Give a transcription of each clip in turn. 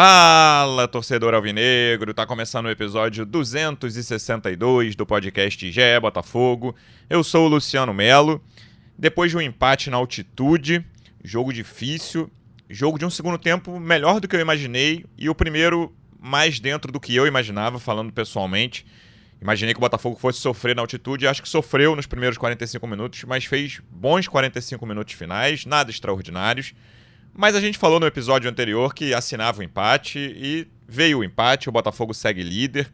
Fala, torcedor alvinegro! Tá começando o episódio 262 do podcast GE Botafogo. Eu sou o Luciano Melo. Depois de um empate na altitude, jogo difícil, jogo de um segundo tempo melhor do que eu imaginei e o primeiro mais dentro do que eu imaginava, falando pessoalmente. Imaginei que o Botafogo fosse sofrer na altitude, acho que sofreu nos primeiros 45 minutos, mas fez bons 45 minutos finais, nada extraordinários. Mas a gente falou no episódio anterior que assinava o empate e veio o empate, o Botafogo segue líder.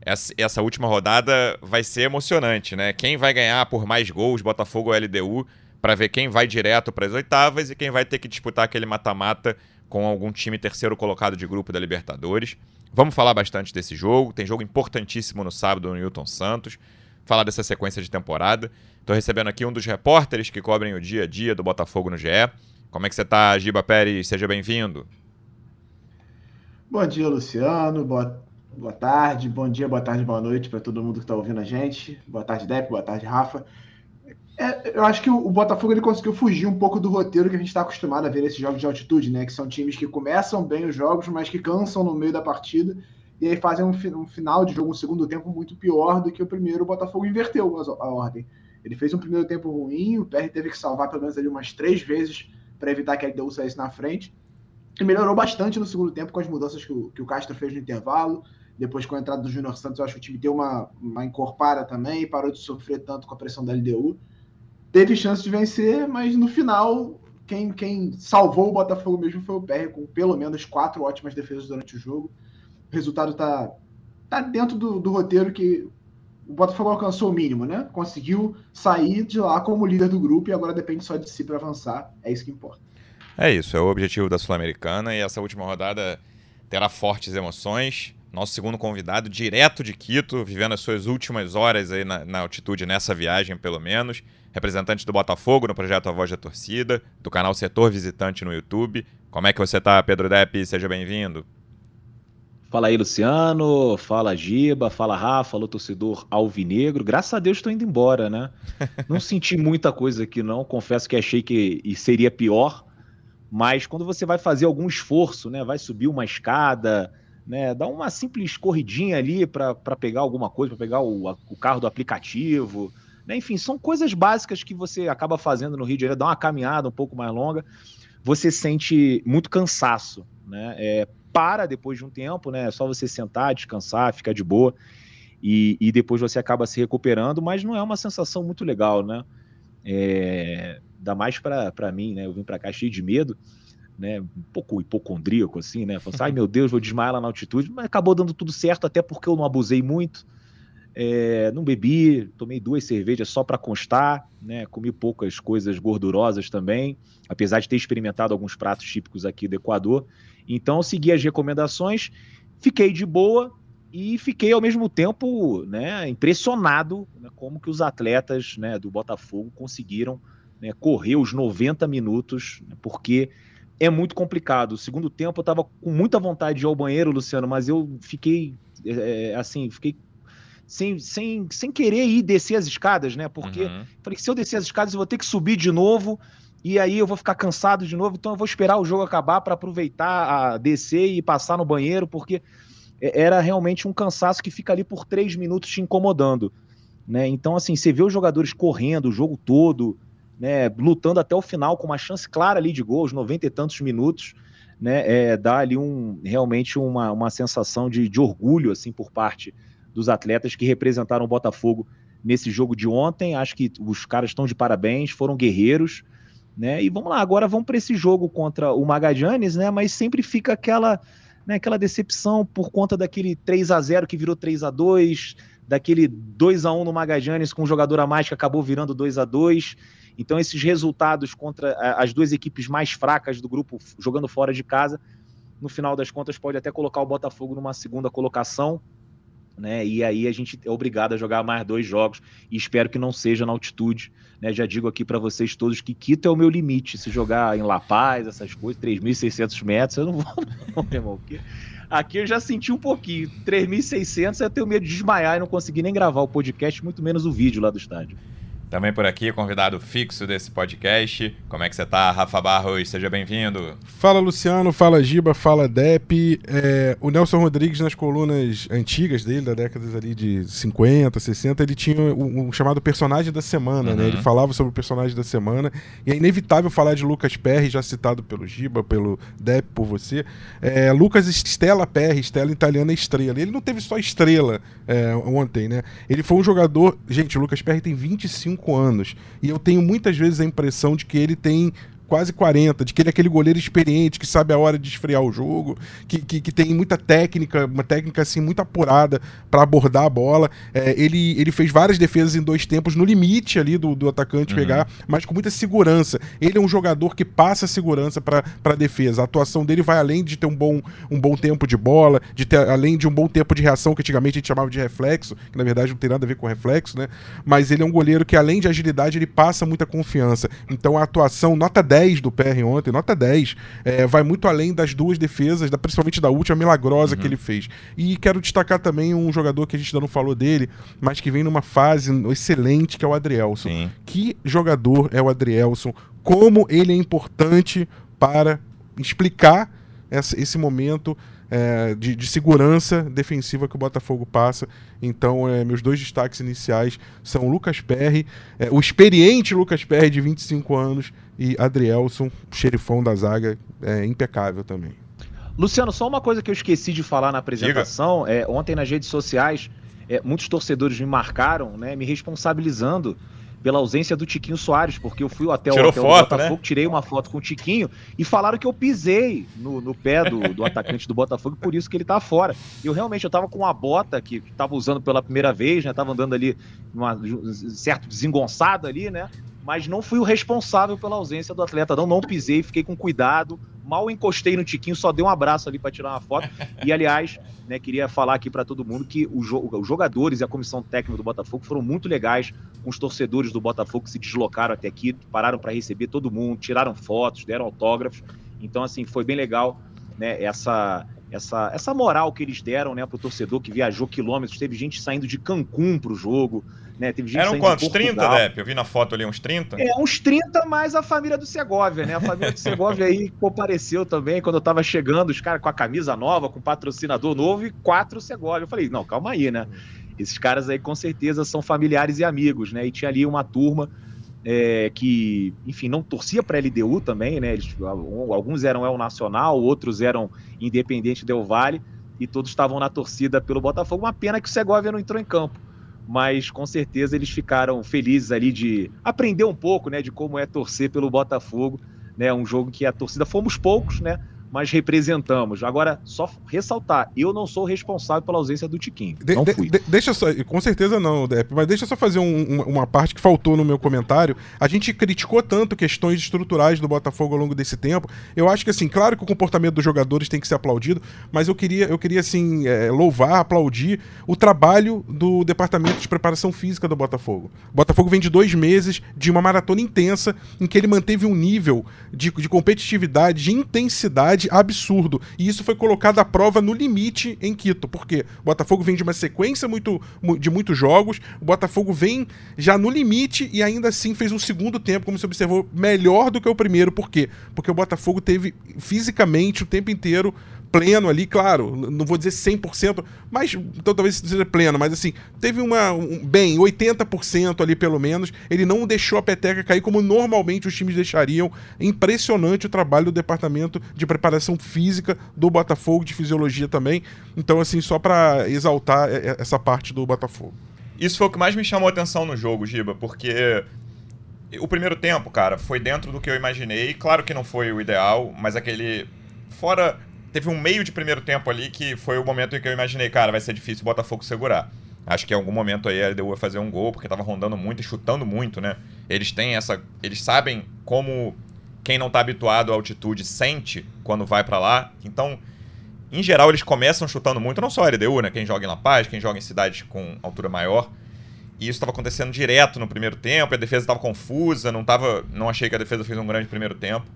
Essa, essa última rodada vai ser emocionante, né? Quem vai ganhar por mais gols, Botafogo ou LDU, para ver quem vai direto para as oitavas e quem vai ter que disputar aquele mata-mata com algum time terceiro colocado de grupo da Libertadores. Vamos falar bastante desse jogo. Tem jogo importantíssimo no sábado no Newton Santos. Falar dessa sequência de temporada. Estou recebendo aqui um dos repórteres que cobrem o dia a dia do Botafogo no GE. Como é que você está, Giba Pérez? Seja bem-vindo. Bom dia, Luciano. Boa, boa tarde, bom dia, boa tarde, boa noite para todo mundo que está ouvindo a gente. Boa tarde, Depp, boa tarde, Rafa. É, eu acho que o, Botafogo ele conseguiu fugir um pouco do roteiro que a gente está acostumado a ver nesses jogos de altitude, né? Que são times que começam bem os jogos, mas que cansam no meio da partida e aí fazem um, um final de jogo, um segundo tempo muito pior do que o primeiro. O Botafogo inverteu a, a ordem. Ele fez um primeiro tempo ruim, o PR teve que salvar pelo menos ali umas três vezes para evitar que a LDU saísse na frente. E melhorou bastante no segundo tempo com as mudanças que o, que o Castro fez no intervalo. Depois, com a entrada do Júnior Santos, eu acho que o time deu uma, uma encorpada também, parou de sofrer tanto com a pressão da LDU. Teve chance de vencer, mas no final, quem, quem salvou o Botafogo mesmo foi o PR, com pelo menos quatro ótimas defesas durante o jogo. O resultado está tá dentro do, do roteiro que o Botafogo alcançou o mínimo, né? Conseguiu sair de lá como líder do grupo e agora depende só de si para avançar. É isso que importa. É isso, é o objetivo da Sul-Americana e essa última rodada terá fortes emoções. Nosso segundo convidado, direto de Quito, vivendo as suas últimas horas aí na, na altitude nessa viagem, pelo menos. Representante do Botafogo no projeto A Voz da Torcida, do canal Setor Visitante no YouTube. Como é que você está, Pedro Depp? Seja bem-vindo. Fala aí, Luciano. Fala, Giba. Fala, Rafa. Fala, torcedor alvinegro. Graças a Deus estou indo embora, né? Não senti muita coisa aqui, não. Confesso que achei que seria pior. Mas quando você vai fazer algum esforço, né? Vai subir uma escada, né? Dá uma simples corridinha ali para pegar alguma coisa, para pegar o, o, carro do aplicativo. Né? Enfim, são coisas básicas que você acaba fazendo no Rio de Janeiro. Dá uma caminhada um pouco mais longa. Você sente muito cansaço, né? É, para depois de um tempo, né? É só você sentar, descansar, ficar de boa. E, e depois você acaba se recuperando, mas não é uma sensação muito legal, né? É, dá mais para mim, né? Eu vim para cá cheio de medo, né? Um pouco hipocondríaco, assim, né? Falei assim, ai meu Deus, vou desmaiar lá na altitude, mas acabou dando tudo certo, até porque eu não abusei muito. É, não bebi, tomei duas cervejas só para constar, né? Comi poucas coisas gordurosas também, apesar de ter experimentado alguns pratos típicos aqui do Equador. Então, segui as recomendações, fiquei de boa e fiquei ao mesmo tempo, né, impressionado né, como que os atletas, né, do Botafogo conseguiram né, correr os 90 minutos, né, porque é muito complicado. O segundo tempo eu estava com muita vontade de ir ao banheiro, Luciano, mas eu fiquei é, assim, fiquei sem, sem, sem querer ir descer as escadas, né? Porque uhum. falei que se eu descer as escadas eu vou ter que subir de novo e aí eu vou ficar cansado de novo, então eu vou esperar o jogo acabar para aproveitar a descer e passar no banheiro, porque é, era realmente um cansaço que fica ali por três minutos te incomodando. Né? Então, assim, você vê os jogadores correndo o jogo todo, né, lutando até o final com uma chance clara ali de gol, os 90 e tantos minutos, né, é, dá ali um, realmente uma, uma sensação de, de orgulho assim por parte dos atletas que representaram o Botafogo nesse jogo de ontem. Acho que os caras estão de parabéns, foram guerreiros. Né? E vamos lá, agora vamos para esse jogo contra o Magallanes, né? Mas sempre fica aquela, né, aquela decepção por conta daquele 3 a 0 que virou 3 a 2 daquele 2 a 1 no Magallanes com um jogador a mais que acabou virando 2 a 2 Então, esses resultados contra as duas equipes mais fracas do grupo jogando fora de casa, no final das contas, pode até colocar o Botafogo numa segunda colocação né? E aí a gente é obrigado a jogar mais dois jogos e espero que não seja na altitude, né? Já digo aqui para vocês todos que Quito é o meu limite. Se jogar em La Paz, essas coisas, 3.600 metros, eu não vou, não, meu irmão. Porque aqui eu já senti um pouquinho. 3.600 eu tenho medo de desmaiar e não conseguir nem gravar o podcast, muito menos o vídeo lá do estádio. Também por aqui, convidado fixo desse podcast. Como é que você tá, Rafa Barros? Seja bem-vindo. Fala, Luciano. Fala, Giba. Fala, Dep. É, o Nelson Rodrigues, nas colunas antigas dele, da década ali de 50, 60, ele tinha um, um chamado personagem da semana, uhum. né? Ele uhum. falava sobre o personagem da semana. E é inevitável falar de Lucas Perry, já citado pelo Giba, pelo Dep, por você. É, Lucas Stella Perry, Stella italiana estrela. Ele não teve só estrela é, ontem, né? Ele foi um jogador. Gente, o Lucas Perry tem 25 25 anos. E eu tenho muitas vezes a impressão de que ele tem quase 40, de que ele é aquele goleiro experiente, que sabe a hora de esfriar o jogo, que, que, que tem muita técnica, uma técnica assim muito apurada para abordar a bola. É, ele, ele fez várias defesas em dois tempos, no limite ali do, do atacante uhum. pegar, mas com muita segurança. Ele é um jogador que passa segurança para a defesa. A atuação dele vai além de ter um bom, um bom tempo de bola, de ter além de um bom tempo de reação, que antigamente a gente chamava de reflexo, que na verdade não tem nada a ver com reflexo, né? Mas ele é um goleiro que além de agilidade, ele passa muita confiança. Então a atuação, nota 10 10 do PR ontem, nota 10. É, vai muito além das duas defesas, da, principalmente da última milagrosa uhum. que ele fez. E quero destacar também um jogador que a gente ainda não falou dele, mas que vem numa fase excelente, que é o Adrielson. Sim. Que jogador é o Adrielson? Como ele é importante para explicar essa, esse momento é, de, de, segurança defensiva que o Botafogo passa. Então, é, meus dois destaques iniciais são o Lucas Perry, é, o experiente Lucas Perry de 25 anos e Adrielson, xerifão da zaga, é impecável também. Luciano, só uma coisa que eu esqueci de falar na apresentação. É, ontem nas redes sociais, é, muitos torcedores me marcaram, né, me responsabilizando pela ausência do Tiquinho Soares, porque eu fui até o hotel do Botafogo, né? tirei uma foto com o Tiquinho e falaram que eu pisei no, no pé do, do atacante do Botafogo, por isso que ele tá fora. Eu realmente eu tava com uma bota que tava usando pela primeira vez, né? Tava andando ali uma, um certo desengonçado ali, né? Mas não fui o responsável pela ausência do atleta. Não, não pisei, fiquei com cuidado, mal encostei no Tiquinho, só dei um abraço ali para tirar uma foto. E, aliás, né, queria falar aqui para todo mundo que os jogadores e a comissão técnica do Botafogo foram muito legais com os torcedores do Botafogo que se deslocaram até aqui, pararam para receber todo mundo, tiraram fotos, deram autógrafos. Então, assim, foi bem legal né, essa, essa, essa moral que eles deram né, para o torcedor que viajou quilômetros. Teve gente saindo de Cancún para o jogo. Né? Teve gente Eram quantos? De 30, Depp? Eu vi na foto ali uns 30? É, uns 30 mais a família do Segovia, né? A família do Segovia aí compareceu também quando eu tava chegando, os caras com a camisa nova, com patrocinador novo e quatro Segovia. Eu falei, não, calma aí, né? Esses caras aí com certeza são familiares e amigos, né? E tinha ali uma turma é, que, enfim, não torcia para a LDU também, né? Eles, alguns eram El Nacional, outros eram Independente Del Vale, e todos estavam na torcida pelo Botafogo. Uma pena que o Segovia não entrou em campo. Mas com certeza eles ficaram felizes ali de aprender um pouco, né, de como é torcer pelo Botafogo, né, um jogo que a torcida fomos poucos, né, mas representamos. Agora, só ressaltar, eu não sou responsável pela ausência do Tiquinho. De, não fui. De, deixa só, com certeza não, Depp, mas deixa só fazer um, uma, uma, parte que faltou no meu comentário. A gente criticou tanto questões estruturais do Botafogo ao longo desse tempo. Eu acho que, assim, claro que o comportamento dos jogadores tem que ser aplaudido, mas eu queria, eu queria assim, é, louvar, aplaudir o trabalho do departamento de preparação física do Botafogo. O Botafogo vem de dois meses de uma maratona intensa em que ele manteve um nível de, de competitividade, de intensidade absurdo. E isso foi colocado à prova no limite em Quito. porque O Botafogo vem de uma sequência muito, de muitos jogos, o Botafogo vem já no limite e ainda assim fez um segundo tempo, como se observou, melhor do que o primeiro. Por quê? Porque o Botafogo teve fisicamente o tempo inteiro pleno ali, claro, não vou dizer 100%, mas então talvez seja pleno, mas assim, teve uma um, bem 80% ali pelo menos, ele não deixou a peteca cair como normalmente os times deixariam. Impressionante o trabalho do departamento de preparação física do Botafogo, de fisiologia também. Então assim, só para exaltar essa parte do Botafogo. Isso foi o que mais me chamou a atenção no jogo, Giba, porque o primeiro tempo, cara, foi dentro do que eu imaginei. Claro que não foi o ideal, mas aquele fora teve um meio de primeiro tempo ali que foi o momento em que eu imaginei, cara, vai ser difícil o Botafogo segurar. Acho que em algum momento aí a LDU vai fazer um gol, porque tava rondando muito e chutando muito, né? Eles têm essa. Eles sabem como quem não tá habituado à altitude sente quando vai para lá. Então, em geral, eles começam chutando muito, não só a LDU, né? Quem joga em La Paz, quem joga em cidades com altura maior. E isso estava acontecendo direto no primeiro tempo, a defesa estava confusa, não tava, não achei que a defesa fez um grande primeiro tempo.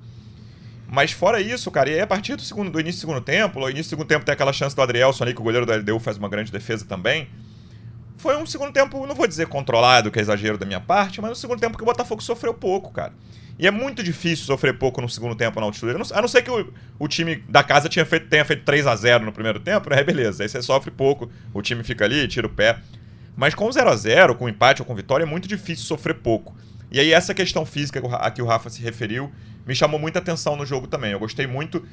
Mas fora isso, cara, e aí a partir do, segundo, do início do segundo tempo, no início do segundo tempo tem aquela chance do Adrielson ali, que o goleiro da LDU faz uma grande defesa também. foi um segundo tempo, não vou dizer controlado, que é exagero da minha parte, mas um segundo tempo que o Botafogo sofreu pouco, cara. E é muito difícil sofrer pouco no segundo tempo na altitude. A não ser que o, o time da casa tinha feito, tenha feito 3 a 0 no primeiro tempo, né? Beleza. Aí você sofre pouco, o time fica ali, tira o pé. Mas com 0 a 0 com empate ou com vitória, é muito difícil sofrer pouco. E aí essa questão física a que o Rafa se referiu me chamou muita atenção no jogo também. Eu gostei muito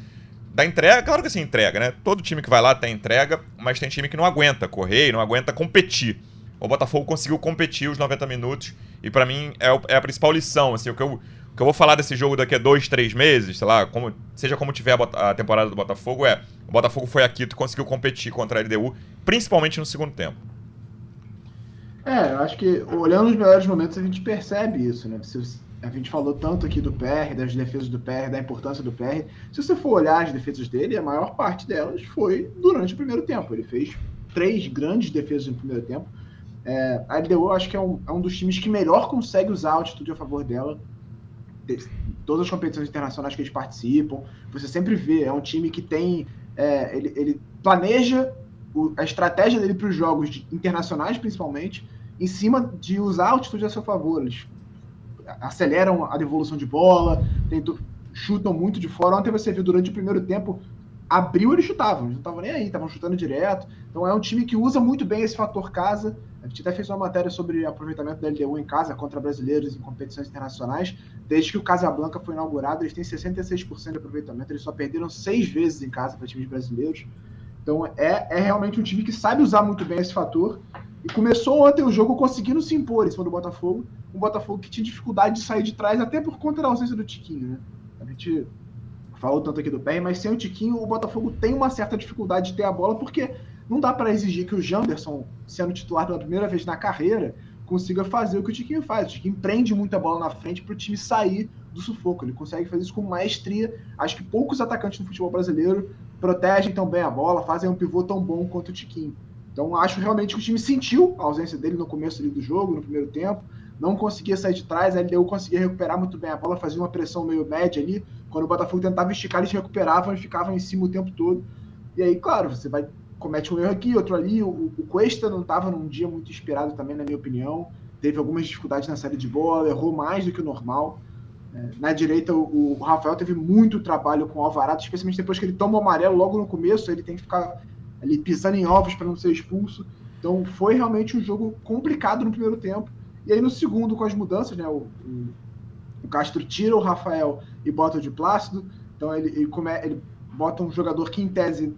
da entrega. Claro que assim, entrega, né? Todo time que vai lá tem entrega, mas tem time que não aguenta correr, não aguenta competir. O Botafogo conseguiu competir os 90 minutos e para mim é, é, a principal lição, assim, o que eu o que eu vou falar desse jogo daqui a dois, três meses, sei lá, como, seja como tiver a, temporada do Botafogo, é o Botafogo foi aqui e conseguiu competir contra a LDU, principalmente no segundo tempo. É, eu acho que olhando os melhores momentos a gente percebe isso, né? a gente falou tanto aqui do PR, das defesas do PR, da importância do PR. Se você for olhar as defesas dele, a maior parte delas foi durante o primeiro tempo. Ele fez três grandes defesas no primeiro tempo. É, a LDU acho que é um, é um dos times que melhor consegue usar a altitude a favor dela todas as competições internacionais que eles participam, você sempre vê, é um time que tem. É, ele, ele, planeja o, a estratégia dele para os jogos de, internacionais, principalmente, em cima de usar a altitude a seu favor. Eles aceleram a devolução de bola, tentam, chutam muito de fora. Ontem você viu durante o primeiro tempo, abriu eles chutavam, eles não estavam nem aí, estavam chutando direto. Então é um time que usa muito bem esse fator casa a gente até fez uma matéria sobre aproveitamento da LDU em casa contra brasileiros em competições internacionais. Desde que o Casablanca foi inaugurado, eles têm 66% de aproveitamento. Eles só perderam seis vezes em casa para times brasileiros. Então é, é realmente um time que sabe usar muito bem esse fator. E começou ontem o jogo conseguindo se impor em cima do Botafogo. Um Botafogo que tinha dificuldade de sair de trás, até por conta da ausência do Tiquinho. Né? A gente falou tanto aqui do pé, mas sem o Tiquinho, o Botafogo tem uma certa dificuldade de ter a bola, porque não dá para exigir que o Janderson, sendo titular pela primeira vez na carreira, consiga fazer o que o Tiquinho faz. O Tiquinho prende muita bola na frente para o time sair do sufoco. Ele consegue fazer isso com maestria. Acho que poucos atacantes no futebol brasileiro protegem tão bem a bola, fazem um pivô tão bom quanto o Tiquinho. Então acho realmente que o time sentiu a ausência dele no começo do jogo, no primeiro tempo. Não conseguia sair de trás, a LDU conseguia recuperar muito bem a bola, fazia uma pressão meio média ali. Quando o Botafogo tentava esticar, eles recuperavam e ficavam em cima o tempo todo. E aí, claro, você vai comete um erro aqui, outro ali. O, o Cuesta não estava num dia muito inspirado também, na minha opinião. Teve algumas dificuldades na saída de bola, errou mais do que o normal. Na direita, o, Rafael teve muito trabalho com o Alvarado, especialmente depois que ele toma o amarelo logo no começo, ele tem que ficar ali pisando em ovos para não ser expulso. Então foi realmente um jogo complicado no primeiro tempo. E aí no segundo, com as mudanças, né, o, o, Castro tira o Rafael e bota o de Plácido. Então ele, ele, come, ele bota um jogador que, em tese,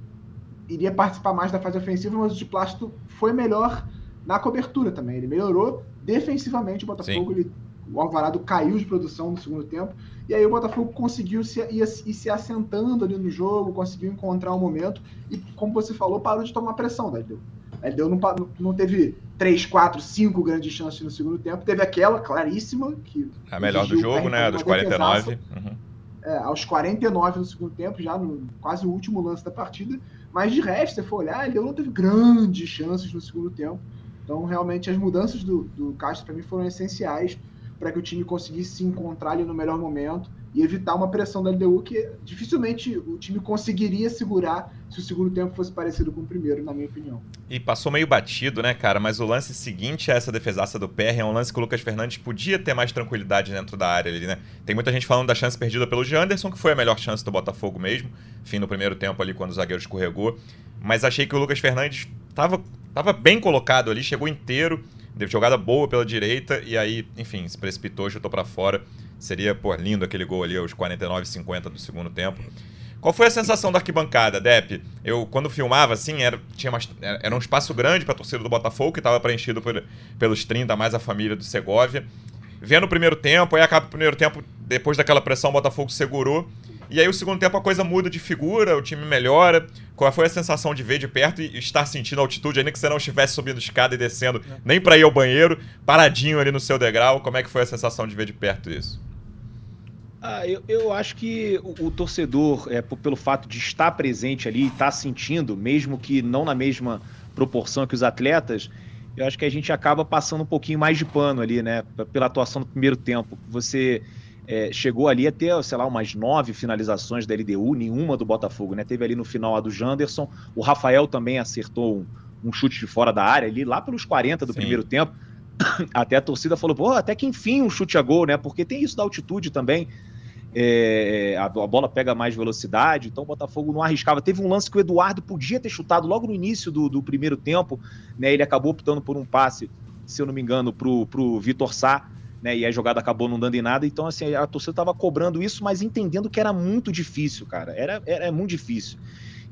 iria participar mais da fase ofensiva, mas o de Plástico foi melhor na cobertura também. Ele melhorou defensivamente o Botafogo. Ele, o Alvarado caiu de produção no segundo tempo. E aí o Botafogo conseguiu se, ir, ir se assentando ali no jogo, conseguiu encontrar um momento. E, como você falou, parou de tomar pressão da LDU. A LDU não, não teve três, quatro, cinco grandes chances no segundo tempo. Teve aquela claríssima. que A melhor do jogo, né? Dos 49. Uhum. É, aos 49 do segundo tempo, já no quase o último lance da partida. Mas de resto, se for olhar, ele não teve grandes chances no segundo tempo. Então, realmente, as mudanças do, do Castro, para mim, foram essenciais para que o time conseguisse se encontrar ali no melhor momento e evitar uma pressão da LDU que dificilmente o time conseguiria segurar se o segundo tempo fosse parecido com o primeiro, na minha opinião. E passou meio batido, né, cara? Mas o lance seguinte a essa defesaça do PR é um lance que o Lucas Fernandes podia ter mais tranquilidade dentro da área ali, né? Tem muita gente falando da chance perdida pelo Janderson, que foi a melhor chance do Botafogo mesmo, fim do primeiro tempo ali quando o zagueiro escorregou. Mas achei que o Lucas Fernandes tava, tava bem colocado ali, chegou inteiro, deu jogada boa pela direita e aí, enfim, se precipitou, chutou para fora. Seria, pô, lindo aquele gol ali aos 49 50 do segundo tempo. Qual foi a sensação da arquibancada, Dep? Eu, quando filmava, assim, era, tinha uma, era um espaço grande para a torcida do Botafogo, que estava preenchido por, pelos 30, mais a família do Segovia. Vendo o primeiro tempo, aí acaba o primeiro tempo, depois daquela pressão, o Botafogo segurou. E aí o segundo tempo a coisa muda de figura, o time melhora. Qual foi a sensação de ver de perto e estar sentindo altitude, ainda que você não estivesse subindo escada e descendo, é. nem para ir ao banheiro, paradinho ali no seu degrau? Como é que foi a sensação de ver de perto isso? Ah, eu, eu acho que o, o torcedor, é, pelo fato de estar presente ali, estar sentindo, mesmo que não na mesma proporção que os atletas, eu acho que a gente acaba passando um pouquinho mais de pano ali, né? Pela atuação no primeiro tempo. Você é, chegou ali a ter, sei lá, umas nove finalizações da LDU, nenhuma do Botafogo, né? Teve ali no final a do Janderson. O Rafael também acertou um, um chute de fora da área, ali lá pelos 40 do Sim. primeiro tempo. Até a torcida falou, pô, até que enfim um chute a gol, né? Porque tem isso da altitude também. É, a, a, bola pega mais velocidade, então o Botafogo não arriscava. Teve um lance que o Eduardo podia ter chutado logo no início do, do primeiro tempo, né? Ele acabou optando por um passe, se eu não me engano, pro, pro Vitor Sá, né? E a jogada acabou não dando em nada. Então, assim, a torcida estava cobrando isso, mas entendendo que era muito difícil, cara. Era, era muito difícil.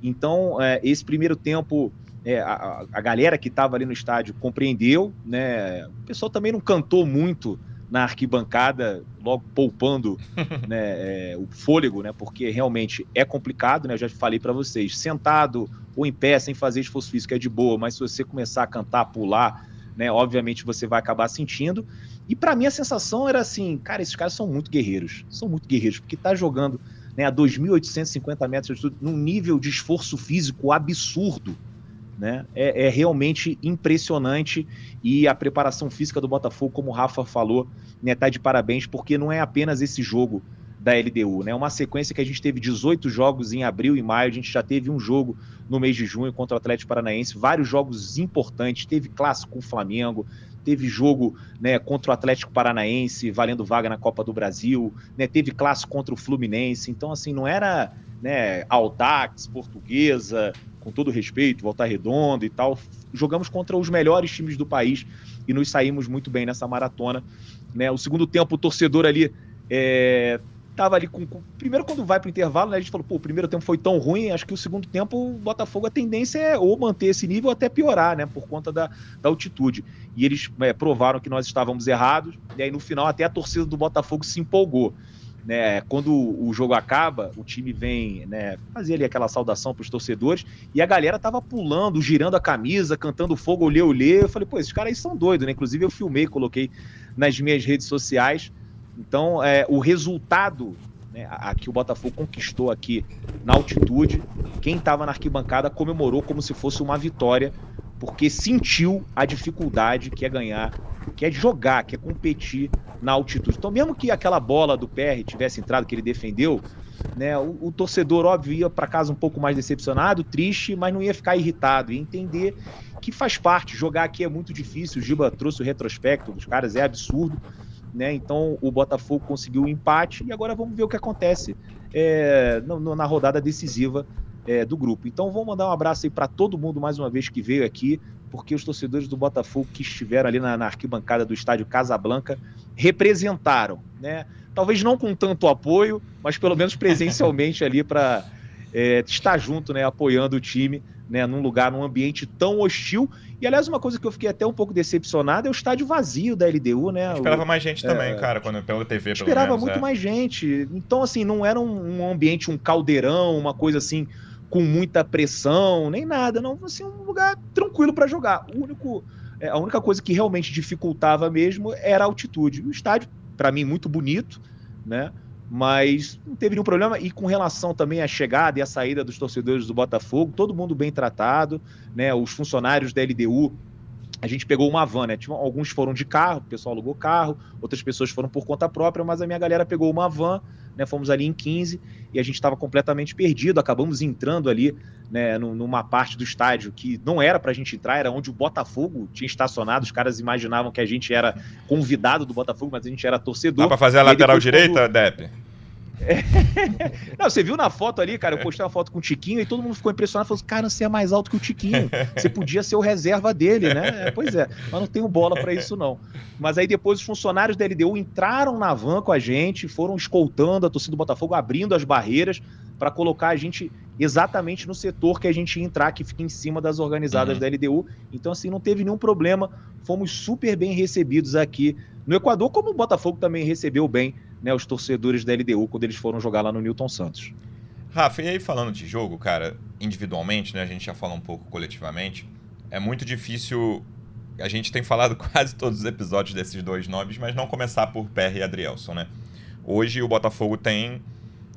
Então, é, esse primeiro tempo. É, a, a, galera que estava ali no estádio compreendeu, né? O pessoal também não cantou muito na arquibancada, logo poupando né, é, o fôlego, né? Porque realmente é complicado, né? Eu já falei para vocês, sentado ou em pé, sem fazer esforço físico é de boa, mas se você começar a cantar, pular, né? Obviamente você vai acabar sentindo. E para mim a sensação era assim, cara, esses caras são muito guerreiros, são muito guerreiros, porque tá jogando né, a 2.850 metros de altitude num nível de esforço físico absurdo né? É, é, realmente impressionante e a preparação física do Botafogo, como o Rafa falou, né, tá de parabéns, porque não é apenas esse jogo da LDU, né? Uma sequência que a gente teve 18 jogos em abril e maio, a gente já teve um jogo no mês de junho contra o Atlético Paranaense, vários jogos importantes, teve clássico com o Flamengo, teve jogo né, contra o Atlético Paranaense, valendo vaga na Copa do Brasil, né, teve clássico contra o Fluminense, então assim, não era né, Aldax, Portuguesa, com todo respeito, Volta Redonda e tal, jogamos contra os melhores times do país e nos saímos muito bem nessa maratona. Né? O segundo tempo, o torcedor ali é, tava ali com, Primeiro, quando vai para o intervalo, né, a gente falou, pô, o primeiro tempo foi tão ruim, acho que o segundo tempo, o Botafogo, a tendência é ou manter esse nível ou até piorar, né? Por conta da, da altitude. E eles é, provaram que nós estávamos errados, e aí no final até a torcida do Botafogo se empolgou né, quando o jogo acaba, o time vem né, fazer ali aquela saudação para os torcedores e a galera tava pulando, girando a camisa, cantando fogo, olhê, olhê. Eu falei, pô, esses caras aí são doidos, né? Inclusive eu filmei, coloquei nas minhas redes sociais. Então, é, o resultado né, a, que o Botafogo conquistou aqui na altitude, quem estava na arquibancada comemorou como se fosse uma vitória, porque sentiu a dificuldade que é ganhar, que é jogar, que é competir na altitude. Então, mesmo que aquela bola do PR tivesse entrado, que ele defendeu, né, o, o torcedor, óbvio, ia para casa um pouco mais decepcionado, triste, mas não ia ficar irritado, ia entender que faz parte. Jogar aqui é muito difícil. O Giba trouxe o retrospecto dos caras, é absurdo. Né? Então o Botafogo conseguiu o um empate e agora vamos ver o que acontece é, na rodada decisiva é, do grupo. Então vou mandar um abraço aí para todo mundo mais uma vez que veio aqui, porque os torcedores do Botafogo que estiveram ali na, na arquibancada do estádio Casablanca representaram, né? Talvez não com tanto apoio, mas pelo menos presencialmente ali para é, estar junto, né? Apoiando o time, né? Num lugar, num ambiente tão hostil. E aliás, uma coisa que eu fiquei até um pouco decepcionado é o estádio vazio da LDU, né? Eu esperava mais gente também, é, cara, quando pela TV. Esperava menos, muito é. mais gente. Então, assim, não era um, um ambiente, um caldeirão, uma coisa assim com muita pressão, nem nada, não, assim, um lugar tranquilo para jogar. O único, é, a única coisa que realmente dificultava mesmo era a altitude. O estádio, para mim, muito bonito, né? Mas não teve nenhum problema. E com relação também à chegada e à saída dos torcedores do Botafogo, todo mundo bem tratado, né? Os funcionários da LDU a gente pegou uma van, né? Alguns foram de carro, o pessoal alugou carro, outras pessoas foram por conta própria, mas a minha galera pegou uma van, né? Fomos ali em 15 e a gente estava completamente perdido. Acabamos entrando ali, né? Numa parte do estádio que não era para a gente entrar, era onde o Botafogo tinha estacionado. Os caras imaginavam que a gente era convidado do Botafogo, mas a gente era torcedor. Dá para fazer a lateral direita, quando... Depp? Não, você viu na foto ali, cara, eu postei uma foto com o Tiquinho e todo mundo ficou impressionado, falou assim, cara, você é mais alto que o Tiquinho, você podia ser o reserva dele, né? É, pois é, mas não tenho bola para isso não. Mas aí depois os funcionários da LDU entraram na van com a gente, foram escoltando a torcida do Botafogo, abrindo as barreiras para colocar a gente exatamente no setor que a gente ia entrar, que fica em cima das organizadas uhum. da LDU. Então, assim, não teve nenhum problema, fomos super bem recebidos aqui no Equador, como o Botafogo também recebeu bem né, os torcedores da LDU quando eles foram jogar lá no Newton Santos. Rafa, e aí falando de jogo, cara, individualmente, né, a gente já fala um pouco coletivamente, é muito difícil. A gente tem falado quase todos os episódios desses dois nomes, mas não começar por PR e Adrielson, né? Hoje o Botafogo tem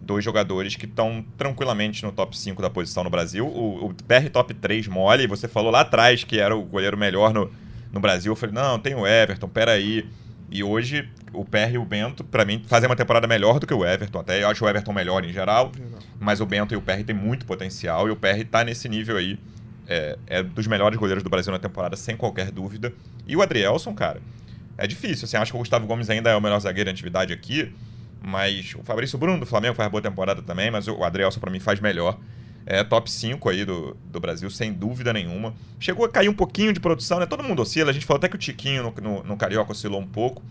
dois jogadores que estão tranquilamente no top 5 da posição no Brasil. O, o PR top 3 mole, você falou lá atrás que era o goleiro melhor no, no Brasil. Eu falei, não, tem o Everton, peraí. E hoje o PR e o Bento, para mim, fazem uma temporada melhor do que o Everton. Até eu acho o Everton melhor em geral, mas o Bento e o PR têm muito potencial e o PR tá nesse nível aí é, é dos melhores goleiros do Brasil na temporada, sem qualquer dúvida. E o Adrielson, cara, é difícil. Assim, acho que o Gustavo Gomes ainda é o melhor zagueiro em atividade aqui, mas o Fabrício Bruno do Flamengo faz boa temporada também, mas o Adrielson para mim faz melhor. É top 5 aí do, do Brasil, sem dúvida nenhuma. Chegou a cair um pouquinho de produção, né? Todo mundo oscila. A gente falou até que o Tiquinho no, no, no Carioca oscilou um pouco.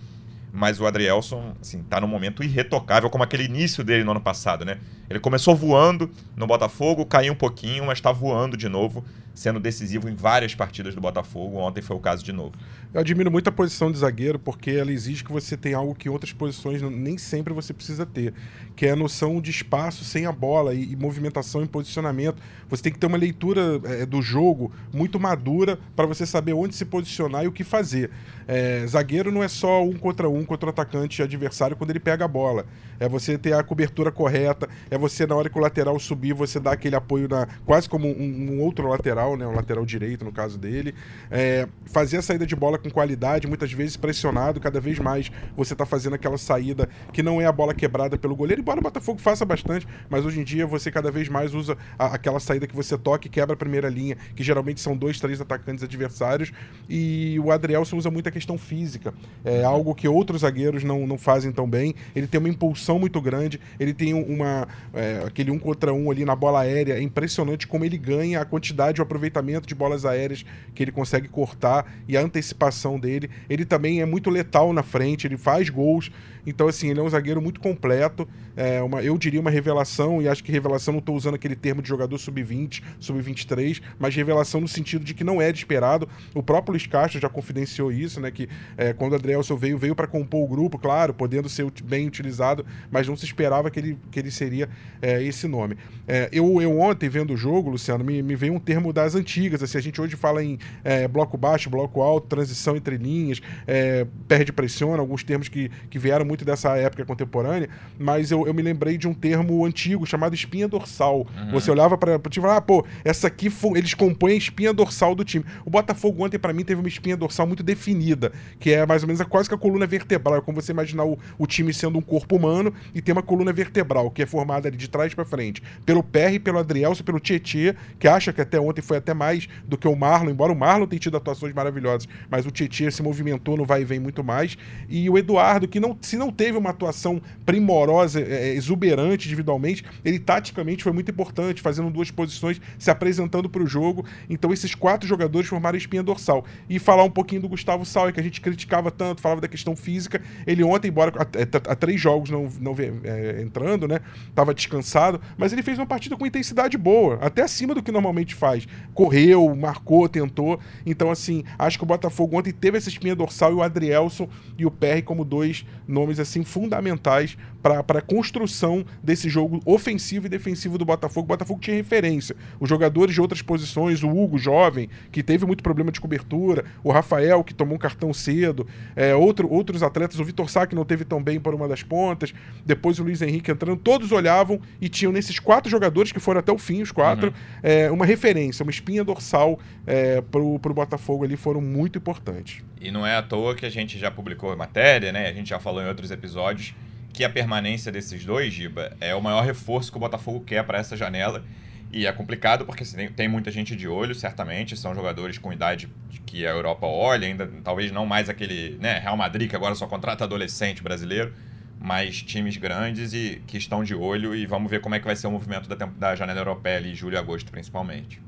Mas o Adrielson, assim, tá num momento irretocável, como aquele início dele no ano passado, né? Ele começou voando no Botafogo, caiu um pouquinho, mas tá voando de novo, sendo decisivo em várias partidas do Botafogo. Ontem foi o caso de novo. Eu admiro muito a posição de zagueiro, porque ela exige que você tenha algo que outras posições nem sempre você precisa ter, que é a noção de espaço sem a bola e, e movimentação em posicionamento. Você tem que ter uma leitura é, do jogo muito madura para você saber onde se posicionar e o que fazer. É, zagueiro não é só um contra um contra o atacante adversário quando ele pega a bola. É você ter a cobertura correta, é você, na hora que o lateral subir, você dar aquele apoio na, quase como um, um outro lateral, né? Um lateral direito, no caso dele. É, fazer a saída de bola com qualidade, muitas vezes pressionado, cada vez mais você está fazendo aquela saída que não é a bola quebrada pelo goleiro, embora o Botafogo faça bastante, mas hoje em dia você cada vez mais usa a, aquela saída que você toca e quebra a primeira linha, que geralmente são dois, três atacantes adversários, e o Adrielson usa muito a questão física, é algo que outros zagueiros não, não fazem tão bem, ele tem uma impulsão muito grande, ele tem uma é, aquele um contra um ali na bola aérea, é impressionante como ele ganha a quantidade, o aproveitamento de bolas aéreas que ele consegue cortar e a antecipação dele. Ele também é muito letal na frente, ele faz gols. Então, assim, ele é um zagueiro muito completo. É uma, eu diria uma revelação, e acho que revelação não estou usando aquele termo de jogador sub-20, sub-23, mas revelação no sentido de que não é de esperado. O próprio Luiz Castro já confidenciou isso, né? Que é, quando o Adrielson veio, veio para compor o grupo, claro, podendo ser bem utilizado, mas não se esperava que ele, que ele seria é, esse nome. É, eu, eu ontem, vendo o jogo, Luciano, me, me veio um termo das antigas. Assim, a gente hoje fala em é, bloco baixo, bloco alto, transição entre linhas, é, perde pressiona, alguns termos que, que vieram muito dessa época contemporânea, mas eu, eu me lembrei de um termo antigo chamado espinha dorsal. Uhum. Você olhava para o time e falava, ah, pô, essa aqui eles compõem a espinha dorsal do time. O Botafogo ontem, para mim, teve uma espinha dorsal muito definida, que é mais ou menos quase que a coluna vertebral. É como você imaginar o, o time sendo um corpo humano e tem uma coluna vertebral, que é formada ali de trás para frente, pelo PR, pelo Adrielso, pelo Tietê, que acha que até ontem foi até mais do que o Marlon, embora o Marlon tenha tido atuações maravilhosas, mas o Tietê se movimentou no vai e vem muito mais. E o Eduardo, que não, se não teve uma atuação primorosa, é, é, exuberante individualmente, ele taticamente foi muito importante, fazendo duas posições, se apresentando para o jogo. Então esses quatro jogadores formaram a espinha dorsal. E falar um pouquinho do Gustavo Sauer, que a gente criticava tanto, falava da questão física. Ele ontem, embora há, três jogos não, não é, entrando, né? Tava descansado, mas ele fez uma partida com intensidade boa, até acima do que normalmente faz. Correu, marcou, tentou. Então, assim, acho que o Botafogo ontem teve essa espinha dorsal e o Adrielson e o PR como dois nomes assim fundamentais para a construção desse jogo ofensivo e defensivo do Botafogo. O Botafogo tinha referência. Os jogadores de outras posições, o Hugo, jovem, que teve muito problema de cobertura, o Rafael, que tomou um cartão cedo, é, outro, outros atletas, o Vitor Sá, que não teve tão bem por uma das pontas, depois o Luiz Henrique entrando, todos olhavam e tinham nesses quatro jogadores, que foram até o fim, os quatro, uhum. é, uma referência, uma espinha dorsal é, para o Botafogo ali, foram muito importantes. E não é à toa que a gente já publicou matéria, né? A gente já falou em outros episódios que a permanência desses dois, Giba, é o maior reforço que o Botafogo quer para essa janela. E é complicado porque assim, tem, muita gente de olho, certamente. São jogadores com idade que a Europa olha, ainda talvez não mais aquele né, Real Madrid, que agora só contrata adolescente brasileiro, mas times grandes e que estão de olho. E vamos ver como é que vai ser o movimento da, da janela europeia ali, julho e agosto, principalmente.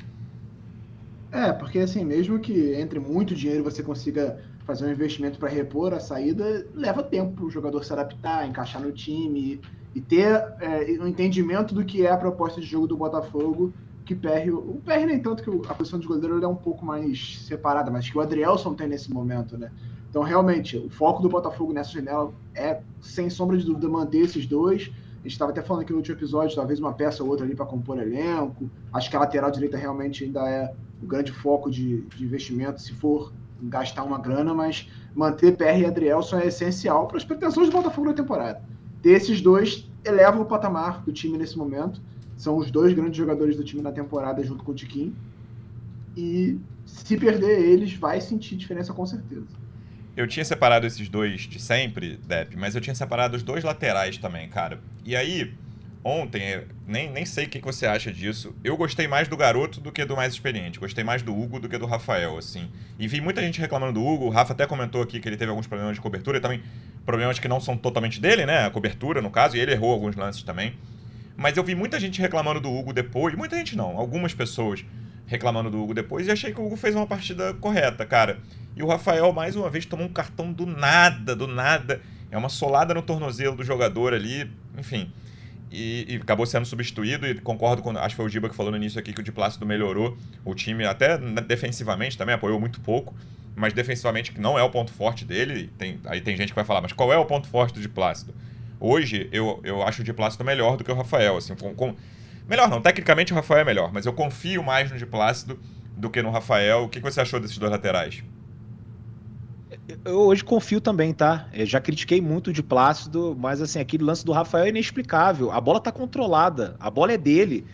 É, porque assim, mesmo que entre muito dinheiro você consiga fazer um investimento para repor a saída, leva tempo para o jogador se adaptar, encaixar no time e ter é, um entendimento do que é a proposta de jogo do Botafogo, que PR, o PR nem tanto que a posição de goleiro é um pouco mais separada, mas que o Adrielson tem nesse momento, né? Então, realmente, o foco do Botafogo nessa janela é, sem sombra de dúvida, manter esses dois. A gente estava até falando aqui no último episódio, talvez uma peça ou outra ali para compor elenco. Acho que a lateral direita realmente ainda é o grande foco de, de investimento, se for gastar uma grana, mas manter PR e Adrielson é essencial para as pretensões do Botafogo na temporada. Ter esses dois eleva o patamar do time nesse momento. São os dois grandes jogadores do time na temporada junto com o Tiquinho. E se perder eles, vai sentir diferença com certeza. Eu tinha separado esses dois de sempre, Depp, mas eu tinha separado os dois laterais também, cara. E aí, ontem, nem, nem sei o que você acha disso. Eu gostei mais do garoto do que do mais experiente. Gostei mais do Hugo do que do Rafael, assim. E vi muita gente reclamando do Hugo. O Rafa até comentou aqui que ele teve alguns problemas de cobertura e também problemas que não são totalmente dele, né? A cobertura, no caso, e ele errou alguns lances também. Mas eu vi muita gente reclamando do Hugo depois. Muita gente não, algumas pessoas reclamando do Hugo depois e achei que o Hugo fez uma partida correta, cara. E o Rafael, mais uma vez, tomou um cartão do nada, do nada. É uma solada no tornozelo do jogador ali, enfim. E, e, acabou sendo substituído, e concordo com. Acho que foi o Giba que falou no início aqui que o de Plácido melhorou o time, até defensivamente também, apoiou muito pouco, mas defensivamente que não é o ponto forte dele. Tem, aí tem gente que vai falar, mas qual é o ponto forte do de Plácido? Hoje, eu, eu acho o de Plácido melhor do que o Rafael. Assim, com, com... Melhor não, tecnicamente o Rafael é melhor, mas eu confio mais no de Plácido do que no Rafael. O que você achou desses dois laterais? Eu hoje confio também, tá? Eu já critiquei muito de Plácido, mas assim, aquele lance do Rafael é inexplicável. A bola tá controlada, a bola é dele.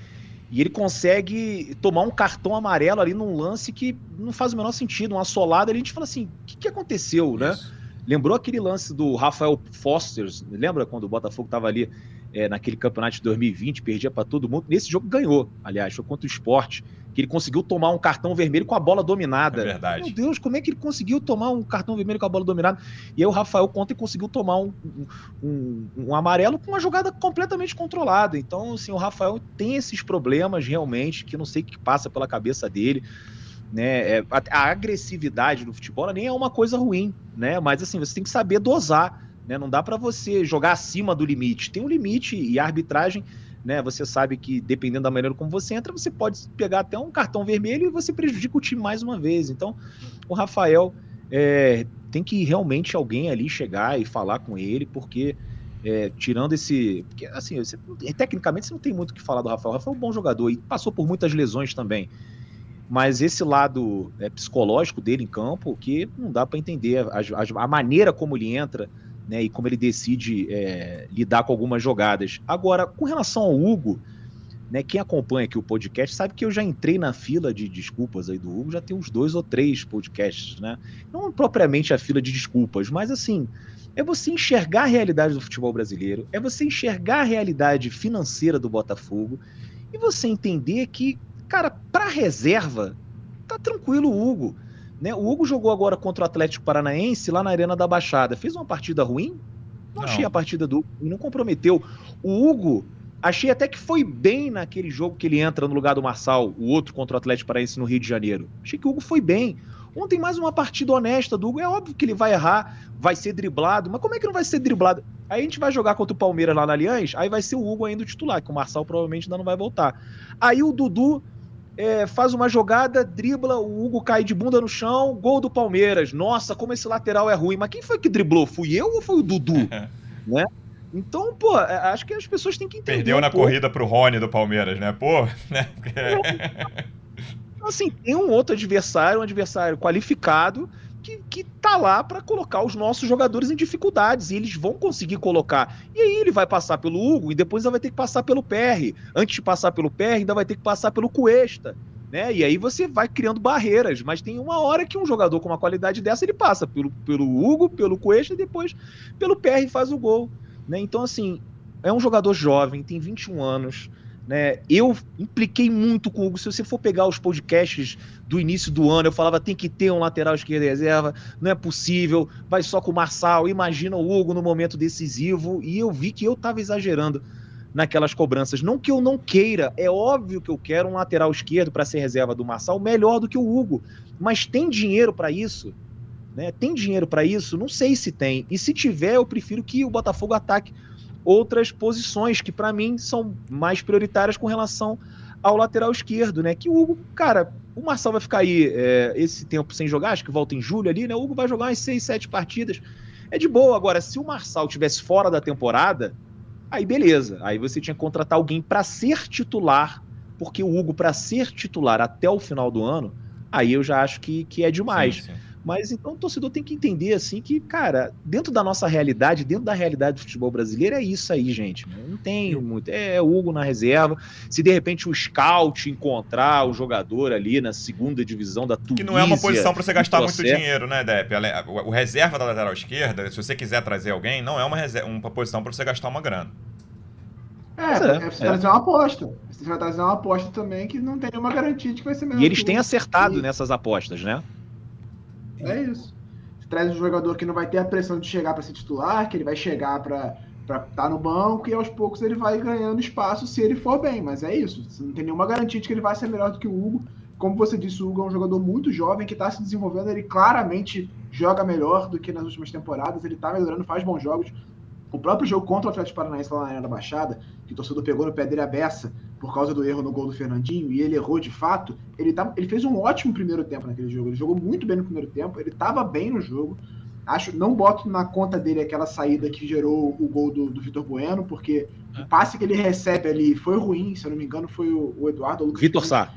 E ele consegue tomar um cartão amarelo ali num lance que não faz o menor sentido, uma solada. Ali a gente fala assim: o que, que aconteceu, né? Isso. Lembrou aquele lance do Rafael Foster, lembra quando o Botafogo estava ali é, naquele campeonato de 2020, perdia para todo mundo? Nesse jogo ganhou, aliás, foi contra o esporte, que ele conseguiu tomar um cartão vermelho com a bola dominada. É verdade. Meu Deus, como é que ele conseguiu tomar um cartão vermelho com a bola dominada? E aí o Rafael Conte conseguiu tomar um, um, um amarelo com uma jogada completamente controlada. Então, assim, o Rafael tem esses problemas realmente, que não sei o que passa pela cabeça dele né? É, a, agressividade no futebol nem é uma coisa ruim, né? Mas assim, você tem que saber dosar, né? Não dá para você jogar acima do limite. Tem um limite e a arbitragem, né? Você sabe que dependendo da maneira como você entra, você pode pegar até um cartão vermelho e você prejudica o time mais uma vez. Então, o Rafael é, tem que realmente alguém ali chegar e falar com ele, porque é, tirando esse. Porque, assim, você, tecnicamente você não tem muito o que falar do Rafael. O Rafael é um bom jogador e passou por muitas lesões também mas esse lado é, psicológico dele em campo que não dá para entender a, a, a, maneira como ele entra né, e como ele decide é, lidar com algumas jogadas. Agora, com relação ao Hugo, né, quem acompanha aqui o podcast sabe que eu já entrei na fila de desculpas aí do Hugo, já tem uns dois ou três podcasts, né? Não propriamente a fila de desculpas, mas assim, é você enxergar a realidade do futebol brasileiro, é você enxergar a realidade financeira do Botafogo e você entender que Cara, para reserva, tá tranquilo o Hugo. Né? O Hugo jogou agora contra o Atlético Paranaense lá na Arena da Baixada. Fez uma partida ruim? Não, não. achei a partida do Hugo, não comprometeu. O Hugo, achei até que foi bem naquele jogo que ele entra no lugar do Marçal, o outro contra o Atlético Paranaense no Rio de Janeiro. Achei que o Hugo foi bem. Ontem mais uma partida honesta do Hugo. É óbvio que ele vai errar, vai ser driblado, mas como é que não vai ser driblado? Aí a gente vai jogar contra o Palmeiras lá na Allianz, aí vai ser o Hugo ainda o titular, que o Marçal provavelmente ainda não vai voltar. Aí o Dudu é, faz uma jogada, dribla, o Hugo cai de bunda no chão, gol do Palmeiras. Nossa, como esse lateral é ruim. Mas quem foi que driblou? Fui eu ou foi o Dudu? né? Então, pô, é, acho que as pessoas têm que entender. Perdeu na pouco. corrida pro Rony do Palmeiras, né? Pô, né? assim, tem um outro adversário, um adversário qualificado, que, que tá lá para colocar os nossos jogadores em dificuldades e eles vão conseguir colocar. E aí ele vai passar pelo Hugo e depois ainda vai ter que passar pelo PR. Antes de passar pelo PR, ainda vai ter que passar pelo Cuesta. Né? E aí você vai criando barreiras, mas tem uma hora que um jogador com uma qualidade dessa ele passa pelo, pelo Hugo, pelo Cuesta e depois pelo PR faz o gol. Né? Então, assim, é um jogador jovem, tem 21 anos, né? Eu impliquei muito com o Hugo. Se você for pegar os podcasts do início do ano, eu falava tem que ter um lateral esquerdo reserva, não é possível, vai só com o Marçal. Imagina o Hugo no momento decisivo. E eu vi que eu estava exagerando naquelas cobranças. Não que eu não queira, é óbvio que eu quero um lateral esquerdo para ser reserva do Marçal melhor do que o Hugo, mas tem dinheiro para isso? Né? Tem dinheiro para isso? Não sei se tem. E se tiver, eu prefiro que o Botafogo ataque outras posições que para mim são mais prioritárias com relação ao lateral esquerdo, né? Que o Hugo, cara, o Marçal vai ficar aí é, esse tempo sem jogar, acho que volta em julho ali, né? O Hugo vai jogar umas seis, sete partidas. É de boa. Agora, se o Marçal tivesse fora da temporada, aí beleza. Aí você tinha que contratar alguém para ser titular, porque o Hugo, para ser titular até o final do ano, aí eu já acho que, que é demais. Sim, sim. Mas então o torcedor tem que entender assim que, cara, dentro da nossa realidade, dentro da realidade do futebol brasileiro, é isso aí, gente. Não tem muito. É Hugo na reserva. Se de repente o scout encontrar o jogador ali na segunda divisão da Tunísia... Que não é uma posição para você gastar muito dinheiro, né, Depp? O reserva da lateral esquerda, se você quiser trazer alguém, não é uma, reserva, uma posição para você gastar uma grana. É, é, é, você é. trazer uma aposta. Você vai trazer uma aposta também que não tem nenhuma garantia de que vai ser melhor. E eles têm acertado e... nessas apostas, né? É isso. Você traz um jogador que não vai ter a pressão de chegar para ser titular, que ele vai chegar para estar tá no banco e aos poucos ele vai ganhando espaço se ele for bem. Mas é isso. Você não tem nenhuma garantia de que ele vai ser melhor do que o Hugo. Como você disse, o Hugo é um jogador muito jovem que está se desenvolvendo. Ele claramente joga melhor do que nas últimas temporadas. Ele está melhorando, faz bons jogos. O próprio jogo contra o Atlético Paranaense lá na Arena da Baixada, que o torcedor pegou no pé dele a beça por causa do erro no gol do Fernandinho, e ele errou de fato, ele, tá, ele fez um ótimo primeiro tempo naquele jogo. Ele jogou muito bem no primeiro tempo, ele estava bem no jogo. Acho, não boto na conta dele aquela saída que gerou o gol do, do Vitor Bueno, porque é. o passe que ele recebe ali foi ruim, se eu não me engano, foi o, o Eduardo. O Vitor Sá.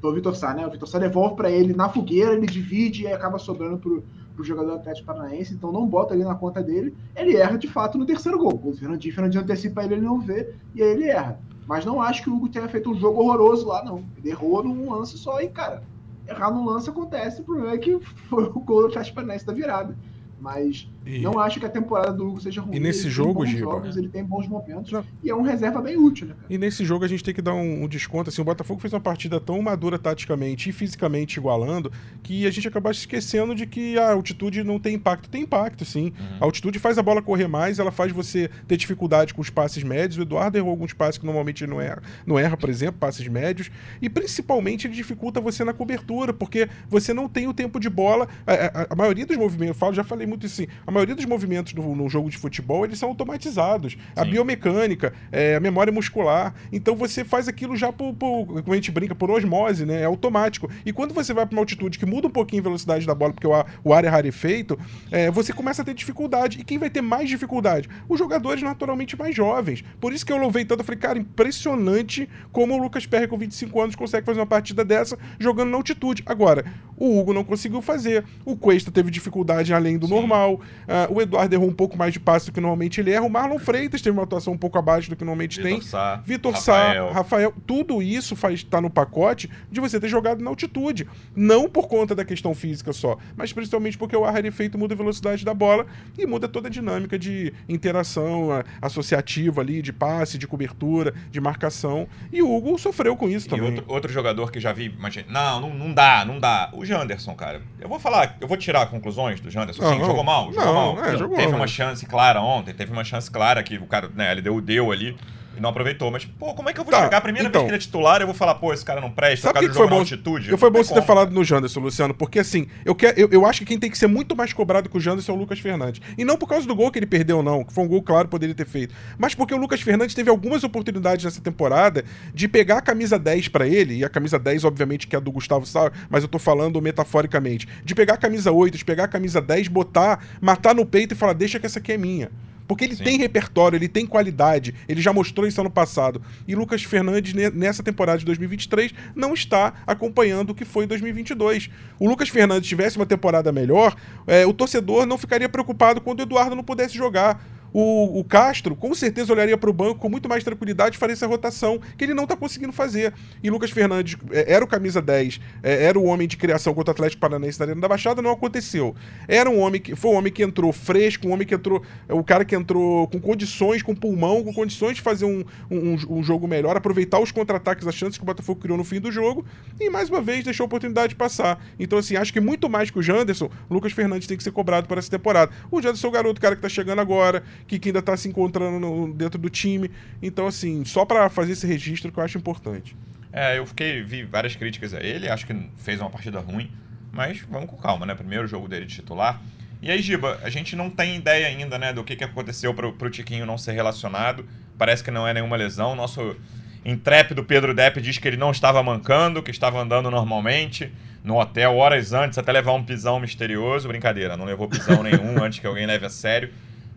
Foi o Vitor Sá, né? O Vitor Sá devolve para ele na fogueira, ele divide e acaba sobrando pro, pro jogador Atlético Paranaense, então não bota ali na conta dele. Ele erra de fato no terceiro gol. O Fernandinho, Fernandinho antecipa ele, ele não vê, e aí ele erra. Mas não acho que o Hugo tenha feito um jogo horroroso lá, não. Ele errou num lance só e, cara, errar num lance acontece. O problema é que foi o gol do Atlético Paranaense da virada. Mas e... não acho que a temporada do Hugo seja ruim. E nesse ele jogo, tem Giba, jogos, ele tem bons momentos não. e é um reserva bem útil, né, cara? E nesse jogo a gente tem que dar um, um, desconto. Assim, o Botafogo fez uma partida tão madura taticamente e fisicamente igualando que a gente acaba esquecendo de que a altitude não tem impacto. Tem impacto, sim. Uhum. A altitude faz a bola correr mais, ela faz você ter dificuldade com os passes médios. O Eduardo errou alguns passes que normalmente não erra, não erra, por exemplo, passes médios. E principalmente ele dificulta você na cobertura, porque você não tem o tempo de bola. A, a, a maioria dos movimentos, eu falo, já falei muito assim, a maioria dos movimentos no, no jogo de futebol, eles são automatizados. Sim. A biomecânica, é, a memória muscular. Então você faz aquilo já por, por, como a gente brinca, por osmose, né? É automático. E quando você vai para uma altitude que muda um pouquinho a velocidade da bola, porque o ar, o ar é rarefeito, é, você começa a ter dificuldade. E quem vai ter mais dificuldade? Os jogadores naturalmente mais jovens. Por isso que eu louvei tanto. Eu falei, cara, impressionante como o Lucas Perry com 25 anos consegue fazer uma partida dessa jogando na altitude. Agora, o Hugo não conseguiu fazer. O Cuesta teve dificuldade além do Sim. Normal. Uh, o Eduardo errou um pouco mais de passe do que normalmente ele erra. O Marlon Freitas teve uma atuação um pouco abaixo do que normalmente Vitor tem. Sá, Vitor Sá, Rafael. Tudo isso faz tá no pacote de você ter jogado na altitude. Não por conta da questão física só, mas principalmente porque o ar muda a velocidade da bola e muda toda a dinâmica de interação associativa ali, de passe, de cobertura, de marcação. E o Hugo sofreu com isso e também. Outro, outro jogador que já vi, mas não, não, não dá, não dá. O Janderson, cara. Eu vou falar, eu vou tirar conclusões do Janderson. Sim, jogou mal, jogou não, mal. É, jogou, teve uma chance clara ontem, teve uma chance clara que o cara, né, ele deu o deu ali e não aproveitou. Mas, pô, como é que eu vou tá, chegar? A primeira então, vez que ele é titular, eu vou falar, pô, esse cara não presta, sabe que foi bom, altitude. Eu foi bom você ter falado no Janderson, Luciano, porque assim, eu, quer, eu, eu acho que quem tem que ser muito mais cobrado que o Janderson é o Lucas Fernandes. E não por causa do gol que ele perdeu, não, que foi um gol, claro, poderia ter feito. Mas porque o Lucas Fernandes teve algumas oportunidades nessa temporada de pegar a camisa 10 para ele, e a camisa 10, obviamente, que é a do Gustavo Sá, mas eu tô falando metaforicamente, de pegar a camisa 8, de pegar a camisa 10, botar, matar no peito e falar, deixa que essa aqui é minha. Porque ele Sim. tem repertório, ele tem qualidade, ele já mostrou isso ano passado. E Lucas Fernandes, nessa temporada de 2023, não está acompanhando o que foi em 2022. O Lucas Fernandes tivesse uma temporada melhor, é, o torcedor não ficaria preocupado quando o Eduardo não pudesse jogar o, o Castro com certeza olharia para o banco com muito mais tranquilidade e faria essa rotação que ele não está conseguindo fazer. E Lucas Fernandes é, era o camisa 10, é, era o homem de criação contra o Atlético Paranaense na Arena da Baixada, não aconteceu. Era um homem que foi um homem que entrou fresco, um homem que entrou, é, o cara que entrou com condições, com pulmão, com condições de fazer um, um, um jogo melhor, aproveitar os contra-ataques, as chances que o Botafogo criou no fim do jogo e mais uma vez deixou a oportunidade de passar. Então assim, acho que muito mais que o Janderson, Lucas Fernandes tem que ser cobrado por essa temporada. O Janderson é o garoto, cara que está chegando agora, que, que ainda está se encontrando no, dentro do time. Então, assim, só para fazer esse registro que eu acho importante. É, eu fiquei, vi várias críticas a ele, acho que fez uma partida ruim, mas vamos com calma, né? Primeiro jogo dele de titular. E aí, Giba, a gente não tem ideia ainda, né, do que, que aconteceu para o Tiquinho não ser relacionado. Parece que não é nenhuma lesão. Nosso intrépido Pedro Depp diz que ele não estava mancando, que estava andando normalmente no hotel horas antes, até levar um pisão misterioso. Brincadeira, não levou pisão nenhum antes que alguém leve a sério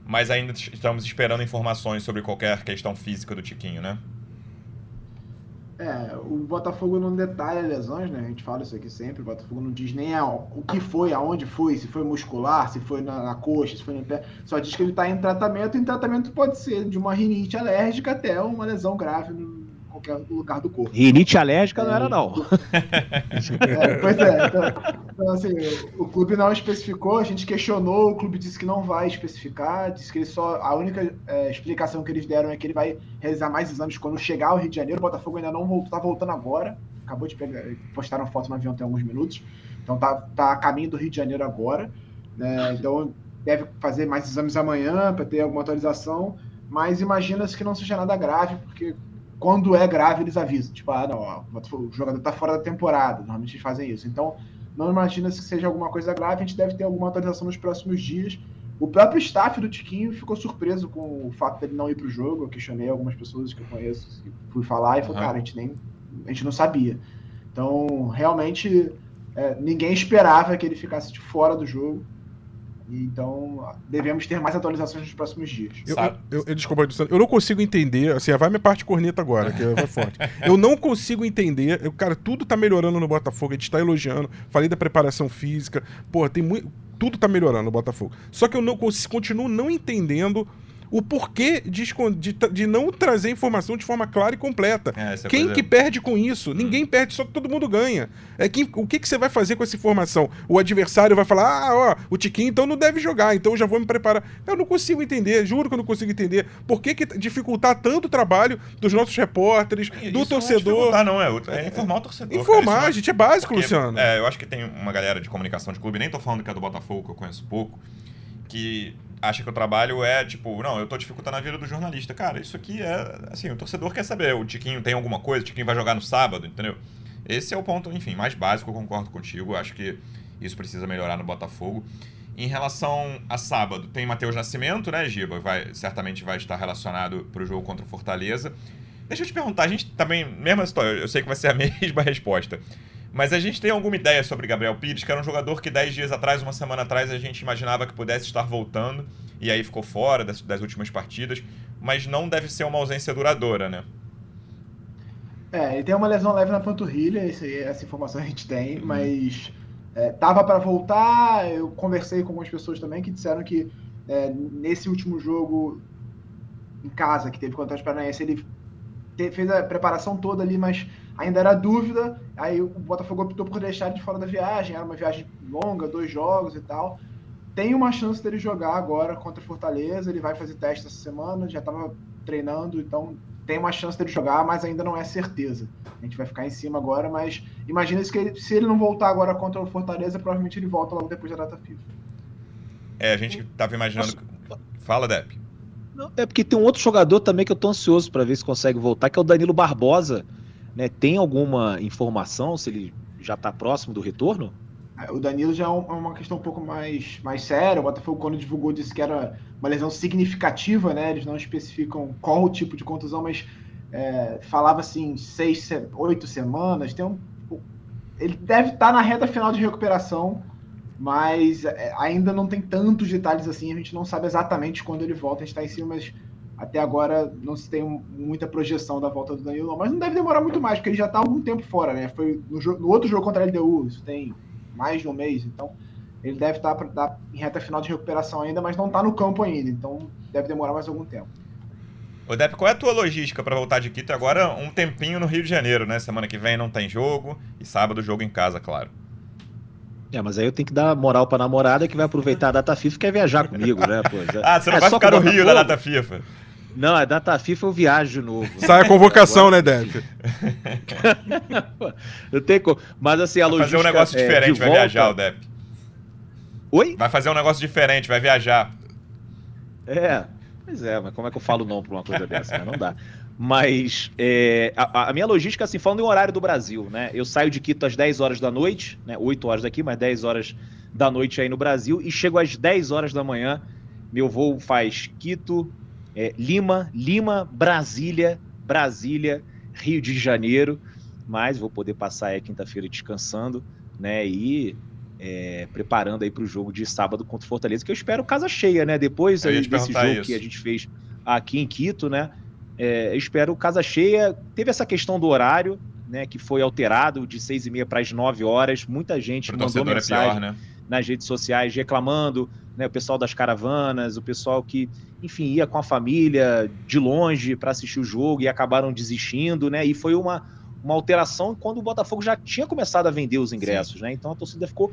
mas ainda estamos esperando informações sobre qualquer questão física do Tiquinho, né? É, o Botafogo não detalha lesões, né? A gente fala isso aqui sempre. O Botafogo não diz nem o que foi, aonde foi, se foi muscular, se foi na, na coxa, se foi no pé. Só diz que ele está em tratamento. E tratamento pode ser de uma rinite alérgica até uma lesão grave no, qualquer lugar do corpo. Rinite alérgica é, não era, não. É, pois é. Então, então, assim, o clube não especificou, a gente questionou, o clube disse que não vai especificar, disse que ele só. A única é, explicação que eles deram é que ele vai realizar mais exames quando chegar ao Rio de Janeiro. O Botafogo ainda não voltou, tá voltando agora. Acabou de pegar, postaram foto no avião tem alguns minutos. Então tá, tá a caminho do Rio de Janeiro agora. Né? Então deve fazer mais exames amanhã para ter alguma atualização. Mas imagina-se que não seja nada grave, porque quando é grave, eles avisam. Tipo, ah, não, ó, o jogador está fora da temporada. Normalmente eles fazem isso. Então, não imagina se seja alguma coisa grave. A gente deve ter alguma atualização nos próximos dias. O próprio staff do Tiquinho ficou surpreso com o fato dele não ir para o jogo. Eu questionei algumas pessoas que eu conheço, fui falar e falou, uhum. cara, a gente nem a gente não sabia. Então, realmente, é, ninguém esperava que ele ficasse de fora do jogo. Então, devemos ter mais atualizações nos próximos dias. Eu, eu, eu, desculpa, eu não consigo entender. Assim, vai minha parte corneta agora, que vai forte. Eu não consigo entender. Eu, cara, tudo tá melhorando no Botafogo, a gente tá elogiando. Falei da preparação física. Pô, tem muito. Tudo tá melhorando no Botafogo. Só que eu não continuo não entendendo o porquê de, de, de, não trazer informação de forma clara e completa. É, Quem que perde com isso? Hum. Ninguém perde, só que todo mundo ganha. É o que, que você vai fazer com essa informação? O adversário vai falar, ah, ó, o Tiquinho então não deve jogar, então eu já vou me preparar. Eu não consigo entender, juro que eu não consigo entender. Por que, que dificultar tanto o trabalho dos nossos repórteres, do torcedor? Não, é não, é, é informar o torcedor. Informar, cara, gente, é básico, Porque, Luciano. É, eu acho que tem uma galera de comunicação de clube, nem tô falando que é do Botafogo, que eu conheço pouco, que acha que o trabalho é tipo, não, eu tô dificultando a vida do jornalista. Cara, isso aqui é, assim, o torcedor quer saber, o Tiquinho tem alguma coisa, o Tiquinho vai jogar no sábado, entendeu? Esse é o ponto, enfim, mais básico, eu concordo contigo, acho que isso precisa melhorar no Botafogo. Em relação a sábado, tem Matheus Nascimento, né, Giba? Vai, certamente vai estar relacionado para o jogo contra o Fortaleza. Deixa eu te perguntar, a gente também, mesma história, eu sei que vai ser a mesma resposta. Mas a gente tem alguma ideia sobre Gabriel Pires, que era um jogador que 10 dias atrás, uma semana atrás, a gente imaginava que pudesse estar voltando e aí ficou fora das, das últimas partidas, mas não deve ser uma ausência duradoura, né? É, ele tem uma lesão leve na panturrilha, essa informação a gente tem, uhum. mas é, tava para voltar. Eu conversei com algumas pessoas também que disseram que é, nesse último jogo em casa que teve contra o Paranaense, ele te, fez a preparação toda ali, mas ainda era dúvida. Aí o Botafogo optou por deixar ele de fora da viagem. Era uma viagem longa, dois jogos e tal. Tem uma chance dele jogar agora contra o Fortaleza. Ele vai fazer teste essa semana, já estava treinando, então tem uma chance dele jogar, mas ainda não é certeza. A gente vai ficar em cima agora, mas imagina se ele, se ele não voltar agora contra o Fortaleza, provavelmente ele volta logo depois da data FIFA. É, a gente estava imaginando. Fala, Depp. É porque tem um outro jogador também que eu tô ansioso para ver se consegue voltar, que é o Danilo Barbosa né? Tem alguma informação se ele já está próximo do retorno? É, o Danilo já é, é uma questão um pouco mais, mais séria. O Botafogo, quando divulgou, disse que era uma lesão significativa, né? Eles não especificam qual o tipo de contusão, mas é, falava assim, seis, oito semanas. Tem um, ele deve estar tá na reta final de recuperação, mas é, ainda não tem tantos detalhes assim. A gente não sabe exatamente quando ele volta. A gente está em cima, mas até agora não se tem muita projeção da volta do Danilo, mas não deve demorar muito mais, porque ele já está há algum tempo fora, né? Foi no, no, outro jogo contra a LDU, isso tem mais de um mês, então ele deve estar tá, tá em reta final de recuperação ainda, mas não está no campo ainda, então deve demorar mais algum tempo. Ô Depp, qual é a tua logística para voltar de Quito agora um tempinho no Rio de Janeiro, né? Semana que vem não tem jogo e sábado jogo em casa, claro. É, mas aí eu tenho que dar moral pra namorada que vai aproveitar a data FIFA e quer viajar comigo, né? Pô, ah, você não é vai ficar no Rio da data FIFA. Não, a data FIFA eu viajo de novo. Sai a convocação, né, Deb? eu tenho. Mas assim, a vai logística. Vai fazer um negócio é, diferente, vai volta... viajar o Dep. Oi? Vai fazer um negócio diferente, vai viajar. É, pois é, mas como é que eu falo não pra uma coisa dessa? Né? Não dá. Mas é, a, a, minha logística, assim, falando em horário do Brasil, né? Eu saio de Quito às 10 horas da noite, né? 8 horas daqui, mas 10 horas da noite aí no Brasil, e chego às 10 horas da manhã. Meu voo faz Quito, é, Lima, Lima, Brasília, Brasília, Rio de Janeiro, mas vou poder passar aí quinta-feira descansando, né? E é, preparando aí para o jogo de sábado contra o Fortaleza, que eu espero casa cheia, né? Depois aí, desse jogo isso. que a gente fez aqui em Quito, né? É, espero casa cheia. Teve essa questão do horário, né? Que foi alterado de seis e meia para as nove horas. Muita gente Pro mandou mensagem. É pior, né? Nas redes sociais reclamando, né, o pessoal das caravanas, o pessoal que, enfim, ia com a família de longe para assistir o jogo e acabaram desistindo, né? E foi uma, uma alteração quando o Botafogo já tinha começado a vender os ingressos, Sim. né? Então a torcida ficou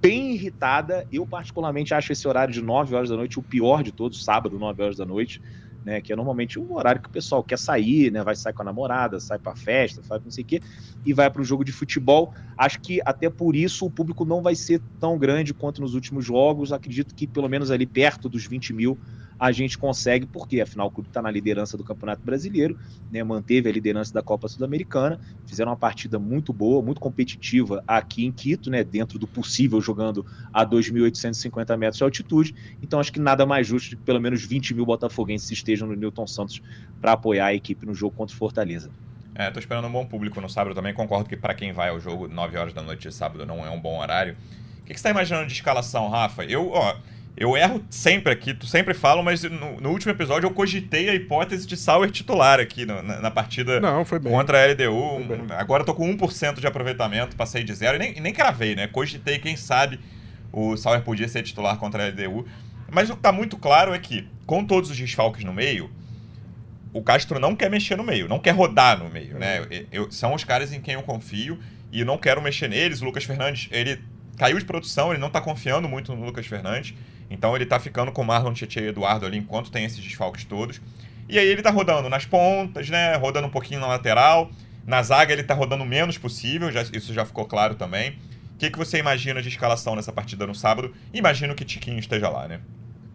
bem irritada. Eu, particularmente, acho esse horário de 9 horas da noite o pior de todos, sábado, 9 horas da noite né? Que é normalmente o horário que o pessoal quer sair, né? Vai sair com a namorada, sai para festa, faz não sei o quê, e vai para um jogo de futebol. Acho que até por isso o público não vai ser tão grande quanto nos últimos jogos. Acredito que pelo menos ali perto dos 20 mil a gente consegue, porque afinal o clube está na liderança do Campeonato Brasileiro, né, manteve a liderança da Copa Sul-Americana, fizeram uma partida muito boa, muito competitiva aqui em Quito, né, dentro do possível, jogando a 2.850 metros de altitude. Então acho que nada mais justo que pelo menos 20 mil botafoguenses estejam no Newton Santos para apoiar a equipe no jogo contra o Fortaleza. É, tô esperando um bom público no sábado também. Concordo que para quem vai ao jogo 9 horas da noite de sábado não é um bom horário. O que, que você está imaginando de escalação, Rafa? Eu, ó, eu erro sempre aqui, tu sempre fala, mas no, no, último episódio eu cogitei a hipótese de Sauer titular aqui no, na, na, partida Não, contra a LDU. Agora eu tô com 1% de aproveitamento, passei de zero e nem, nem cravei, né? Cogitei, quem sabe o Sauer podia ser titular contra a LDU. Mas o que tá muito claro é que, com todos os desfalques no meio, o Castro não quer mexer no meio, não quer rodar no meio, né? Eu, eu, são os caras em quem eu confio e não quero mexer neles. O Lucas Fernandes, ele caiu de produção, ele não tá confiando muito no Lucas Fernandes. Então ele tá ficando com o Marlon Tietchan e Eduardo ali enquanto tem esses desfalques todos. E aí ele tá rodando nas pontas, né? Rodando um pouquinho na lateral. Na zaga ele tá rodando o menos possível, já, isso já ficou claro também. O que, que você imagina de escalação nessa partida no sábado? Imagino que Tiquinho esteja lá, né?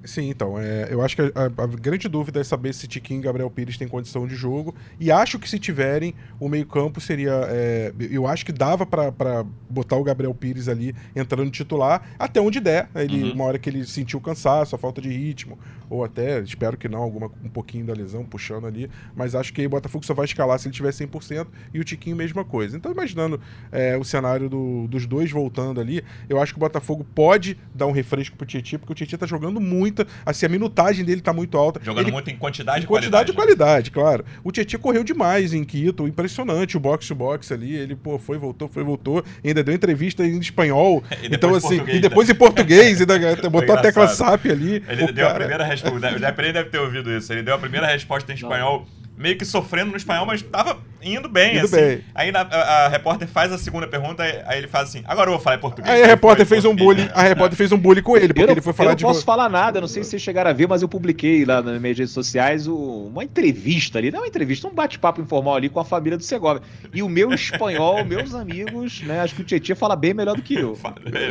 Sim, então, é, eu acho que a, a, grande dúvida é saber se Tiquinho e Gabriel Pires têm condição de jogo. E acho que se tiverem, o meio-campo seria. É, eu acho que dava para botar o Gabriel Pires ali entrando titular, até onde der. Ele, uhum. Uma hora que ele sentiu cansaço, a falta de ritmo, ou até, espero que não, alguma, um pouquinho da lesão puxando ali. Mas acho que o Botafogo só vai escalar se ele tiver 100% e o Tiquinho, mesma coisa. Então, imaginando é, o cenário do, dos dois voltando ali, eu acho que o Botafogo pode dar um refresco pro Tietchan, porque o Tietchan tá jogando muito muita. Assim, a minutagem dele tá muito alta. Jogando ele, muito em quantidade e quantidade. Quantidade e qualidade, claro. O Tietchan correu demais em Quito, impressionante o box to box ali. Ele, pô, foi, voltou, foi, voltou. Ainda deu entrevista em espanhol. então, assim, e depois em português, ainda botou a tecla SAP ali. Ele deu cara... a primeira resposta. O Depre deve ter ouvido isso. Ele deu a primeira resposta em espanhol. Não meio que sofrendo no espanhol, mas tava indo bem, indo assim. Bem. Aí na, a, a, repórter faz a segunda pergunta, aí ele faz assim, agora eu vou falar em português. Aí a repórter fez um bullying, a repórter fez um bullying com ele, porque não, ele foi falar de... Eu não posso falar nada, não sei se vocês chegaram a ver, mas eu publiquei lá nas minhas redes sociais uma entrevista ali, não uma entrevista, um bate-papo informal ali com a família do Segovia. E o meu espanhol, meus amigos, né, acho que o Tietchan fala bem melhor do que eu.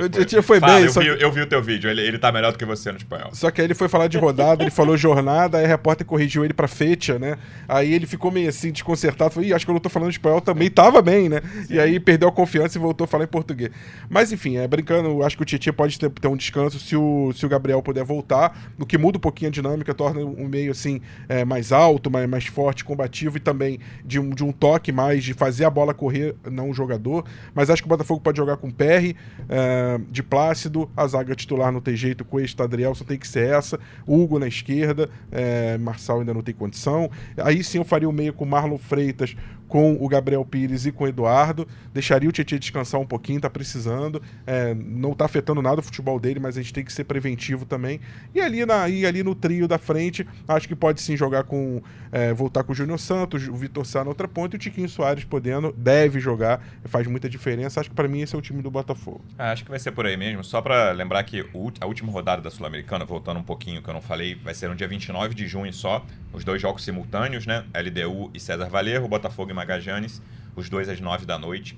o Tietchan foi Fala, bem. Eu, vi, eu vi o teu vídeo, ele, ele tá melhor do que você no espanhol. Só que aí ele foi falar de rodada, ele falou jornada, aí a repórter corrigiu ele pra fecha, né? Aí ele ficou meio assim, desconcertado. Falei, acho que eu não tô falando espanhol também. Tava bem, né? Sim. E aí perdeu a confiança e voltou a falar em português. Mas enfim, é, brincando, acho que o Tietchan pode ter, ter, um descanso se o, se o Gabriel puder voltar, o que muda um pouquinho a dinâmica, torna um meio assim é, mais alto, mais, mais forte, combativo e também de um, de um toque mais, de fazer a bola correr, não o jogador. Mas acho que o Botafogo pode jogar com PR, é, de Plácido, a zaga titular não tem jeito, com este Adriel só tem que ser essa, Hugo na esquerda, é, Marçal ainda não tem condição. Aí sim eu faria o meio com Marlon Freitas, com o Gabriel Pires e com o Eduardo. Deixaria o Tietchan descansar um pouquinho, tá precisando. É, não tá afetando nada o futebol dele, mas a gente tem que ser preventivo também. E ali, na, e ali no trio da frente, acho que pode sim jogar com. É, voltar com o Júnior Santos, o Vitor Sá na outra ponta e o Tiquinho Soares podendo, deve jogar, faz muita diferença. Acho que para mim esse é o time do Botafogo. Ah, acho que vai ser por aí mesmo. Só para lembrar que a última rodada da Sul-Americana, voltando um pouquinho que eu não falei, vai ser no dia 29 de junho só. Os dois jogos simultâneos, né? LDU e César Valerro, Botafogo e Magajanes, os dois às nove da noite.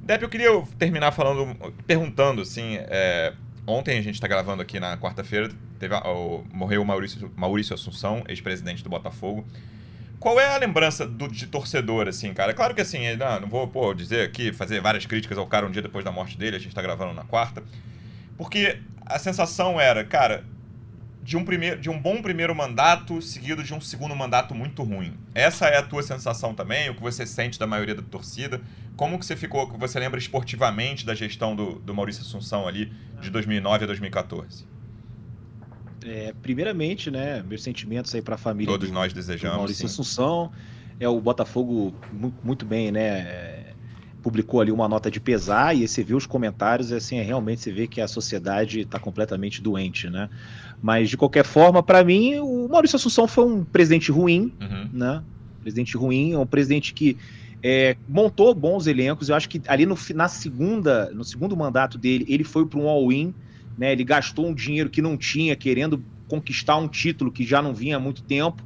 Depp, eu queria terminar falando, perguntando, assim, é, ontem a gente está gravando aqui na quarta-feira, morreu o Maurício, Maurício Assunção, ex-presidente do Botafogo. Qual é a lembrança do, de torcedor, assim, cara? Claro que assim, não, não vou pô, dizer aqui, fazer várias críticas ao cara um dia depois da morte dele, a gente está gravando na quarta. Porque a sensação era, cara, de um, primeiro, de um bom primeiro mandato seguido de um segundo mandato muito ruim. Essa é a tua sensação também, o que você sente da maioria da torcida? Como que você ficou, que você lembra esportivamente da gestão do, do Maurício Assunção ali de 2009 a 2014? É, primeiramente, né, meus sentimentos aí para a família. Todos do, nós desejamos. Maurício sim. Assunção é o Botafogo muito bem, né? publicou ali uma nota de pesar e você vê os comentários, assim, é, realmente você vê que a sociedade está completamente doente, né? Mas de qualquer forma, para mim, o Maurício Assunção foi um presidente ruim, uhum. né? Presidente ruim, é um presidente que é, montou bons elencos. Eu acho que ali no, na segunda, no segundo mandato dele, ele foi para um all-in, né? Ele gastou um dinheiro que não tinha, querendo conquistar um título que já não vinha há muito tempo,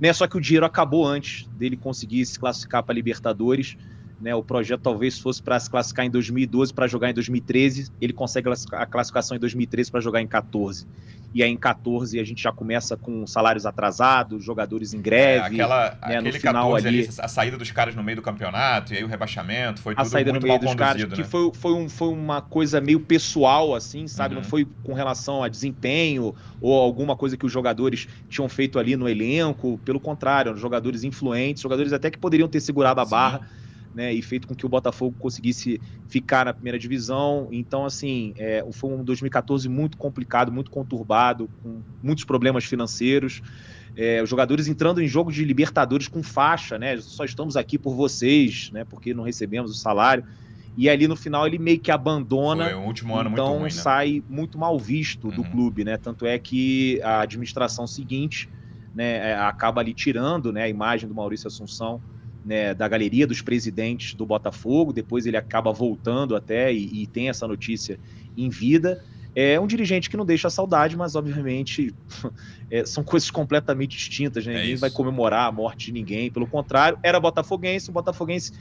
né? Só que o dinheiro acabou antes dele conseguir se classificar para Libertadores. Né, o projeto talvez fosse para se classificar em 2012 para jogar em 2013. Ele consegue a classificação em 2013 para jogar em 14 e aí em 14 a gente já começa com salários atrasados, jogadores em greve. É, aquela, né, aquele no final 14 ali, a saída dos caras no meio do campeonato, e aí o rebaixamento, foi tudo a saída no meio dos caras, né? que foi, foi, um, foi uma coisa meio pessoal, assim, sabe? Uhum. Não foi com relação a desempenho ou alguma coisa que os jogadores tinham feito ali no elenco, pelo contrário, eram jogadores influentes, jogadores até que poderiam ter segurado a Sim. barra né, e feito com que o Botafogo conseguisse ficar na primeira divisão. Então, assim, é, foi um 2014 muito complicado, muito conturbado, com muitos problemas financeiros. É, os jogadores entrando em jogo de Libertadores com faixa, né? Só estamos aqui por vocês, né? Porque não recebemos o salário. E ali no final ele meio que abandona. Foi um último ano então muito ruim, né? sai muito mal visto uhum. do clube, né? Tanto é que a administração seguinte né, é, acaba ali tirando né, a imagem do Maurício Assunção né, da galeria dos presidentes do Botafogo, depois ele acaba voltando até e, e, tem essa notícia em vida. É um dirigente que não deixa saudade, mas obviamente é, são coisas completamente distintas. Né? É ninguém vai comemorar a morte de ninguém, pelo contrário, era botafoguense, o botafoguense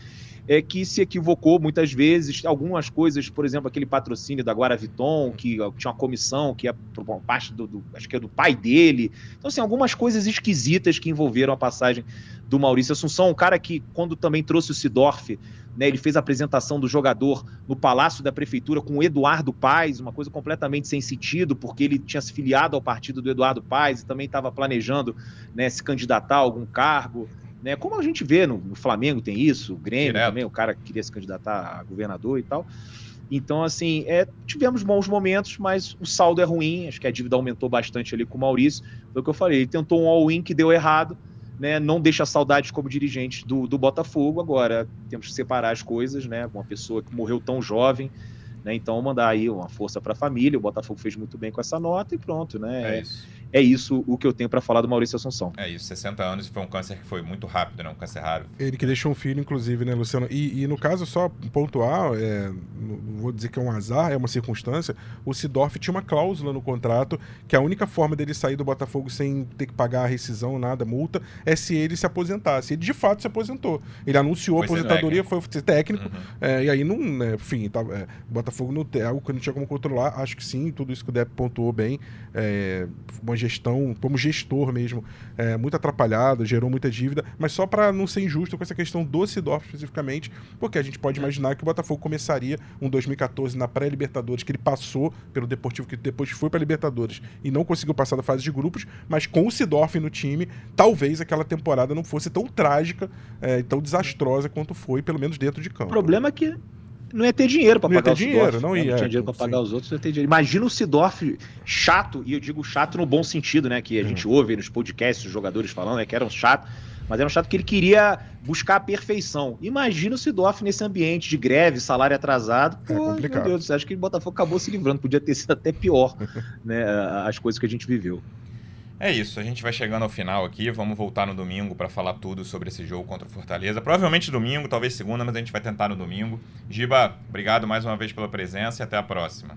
é, que se equivocou muitas vezes. Algumas coisas, por exemplo, aquele patrocínio da Guaraviton, que tinha uma comissão que é por parte do, do, acho que é do pai dele. Então, assim, algumas coisas esquisitas que envolveram a passagem do Maurício Assunção, um cara que, quando também trouxe o Sidorf, né, ele fez a apresentação do jogador no Palácio da Prefeitura com o Eduardo Paes, uma coisa completamente sem sentido, porque ele tinha se filiado ao partido do Eduardo Paes e também estava planejando né, se candidatar a algum cargo. Né? Como a gente vê no, no Flamengo tem isso, o Grêmio Direto. também, o cara queria se candidatar a governador e tal. Então, assim, é, tivemos bons momentos, mas o saldo é ruim. Acho que a dívida aumentou bastante ali com o Maurício. Foi o que eu falei. Ele tentou um all-in que deu errado né, não deixa saudades como dirigente do, do Botafogo. Agora temos que separar as coisas, né? Uma pessoa que morreu tão jovem, né? Então mandar aí uma força para a família. O Botafogo fez muito bem com essa nota e pronto, né? É isso é isso o que eu tenho para falar do Maurício Assunção. É isso, 60 anos e foi um câncer que foi muito rápido, né? Um câncer raro. Ele que deixou um filho, inclusive, né, Luciano? E, e no caso, só pontuar, é, não vou dizer que é um azar, é uma circunstância, o Sidorf tinha uma cláusula no contrato que a única forma dele sair do Botafogo sem ter que pagar a rescisão, nada, multa, é se ele se aposentasse. Ele de fato se aposentou. Ele anunciou foi a aposentadoria, foi ser técnico, uhum. é, e aí não, né, enfim, tá, é, Botafogo não é algo que não tinha como controlar, acho que sim, tudo isso que o Depp pontuou bem, é, uma gestão, como gestor mesmo, é, muito atrapalhado, gerou muita dívida, mas só para não ser injusto com essa questão do Sidorf especificamente, porque a gente pode imaginar que o Botafogo começaria um 2014 na pré-Libertadores, que ele passou pelo Deportivo, que depois foi para Libertadores e não conseguiu passar da fase de grupos, mas com o Sidorf no time, talvez aquela temporada não fosse tão trágica é, tão desastrosa quanto foi, pelo menos dentro de campo. O problema é que não ia ter dinheiro para pagar o dinheiro, não né? ia. Não tinha dinheiro para pagar os outros, não ia ter dinheiro. Imagina o Sidorf chato, e eu digo chato no bom sentido, né? Que a gente ouve nos podcasts os jogadores falando, né, que era um chato, mas era um chato que ele queria buscar a perfeição. Imagina o Sidorf nesse ambiente de greve, salário atrasado. É Pô, é complicado. Meu Deus, acho que o Botafogo acabou se livrando, podia ter sido até pior, né? As coisas que a gente viveu. É isso, a gente vai chegando ao final aqui. Vamos voltar no domingo para falar tudo sobre esse jogo contra o Fortaleza. Provavelmente domingo, talvez segunda, mas a gente vai tentar no domingo. Giba, obrigado mais uma vez pela presença e até a próxima.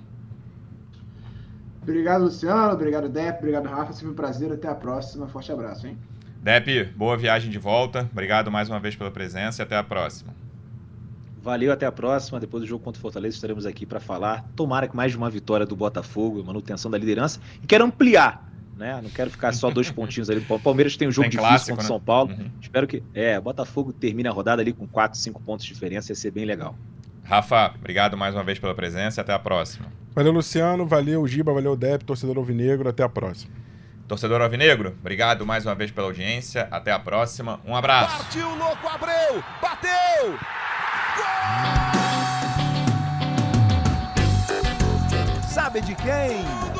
Obrigado, Luciano. Obrigado, Depp. Obrigado, Rafa. Sempre um prazer. Até a próxima. Forte abraço, hein? Depp, boa viagem de volta. Obrigado mais uma vez pela presença e até a próxima. Valeu, até a próxima. Depois do jogo contra o Fortaleza, estaremos aqui para falar. Tomara que mais de uma vitória do Botafogo, manutenção da liderança. E quero ampliar né? Não quero ficar só dois pontinhos ali. O Palmeiras tem um jogo tem difícil clássico, contra o né? São Paulo. Uhum. Espero que. É, Botafogo termine a rodada ali com 4, 5 pontos de diferença, ia ser bem legal. Rafa, obrigado mais uma vez pela presença e até a próxima. Valeu, Luciano. Valeu, Giba. Valeu, Dep, torcedor Alvinegro. Até a próxima. Torcedor Alvinegro, obrigado mais uma vez pela audiência. Até a próxima. Um abraço. Partiu, louco, Abreu! Bateu! Gol! Sabe de quem?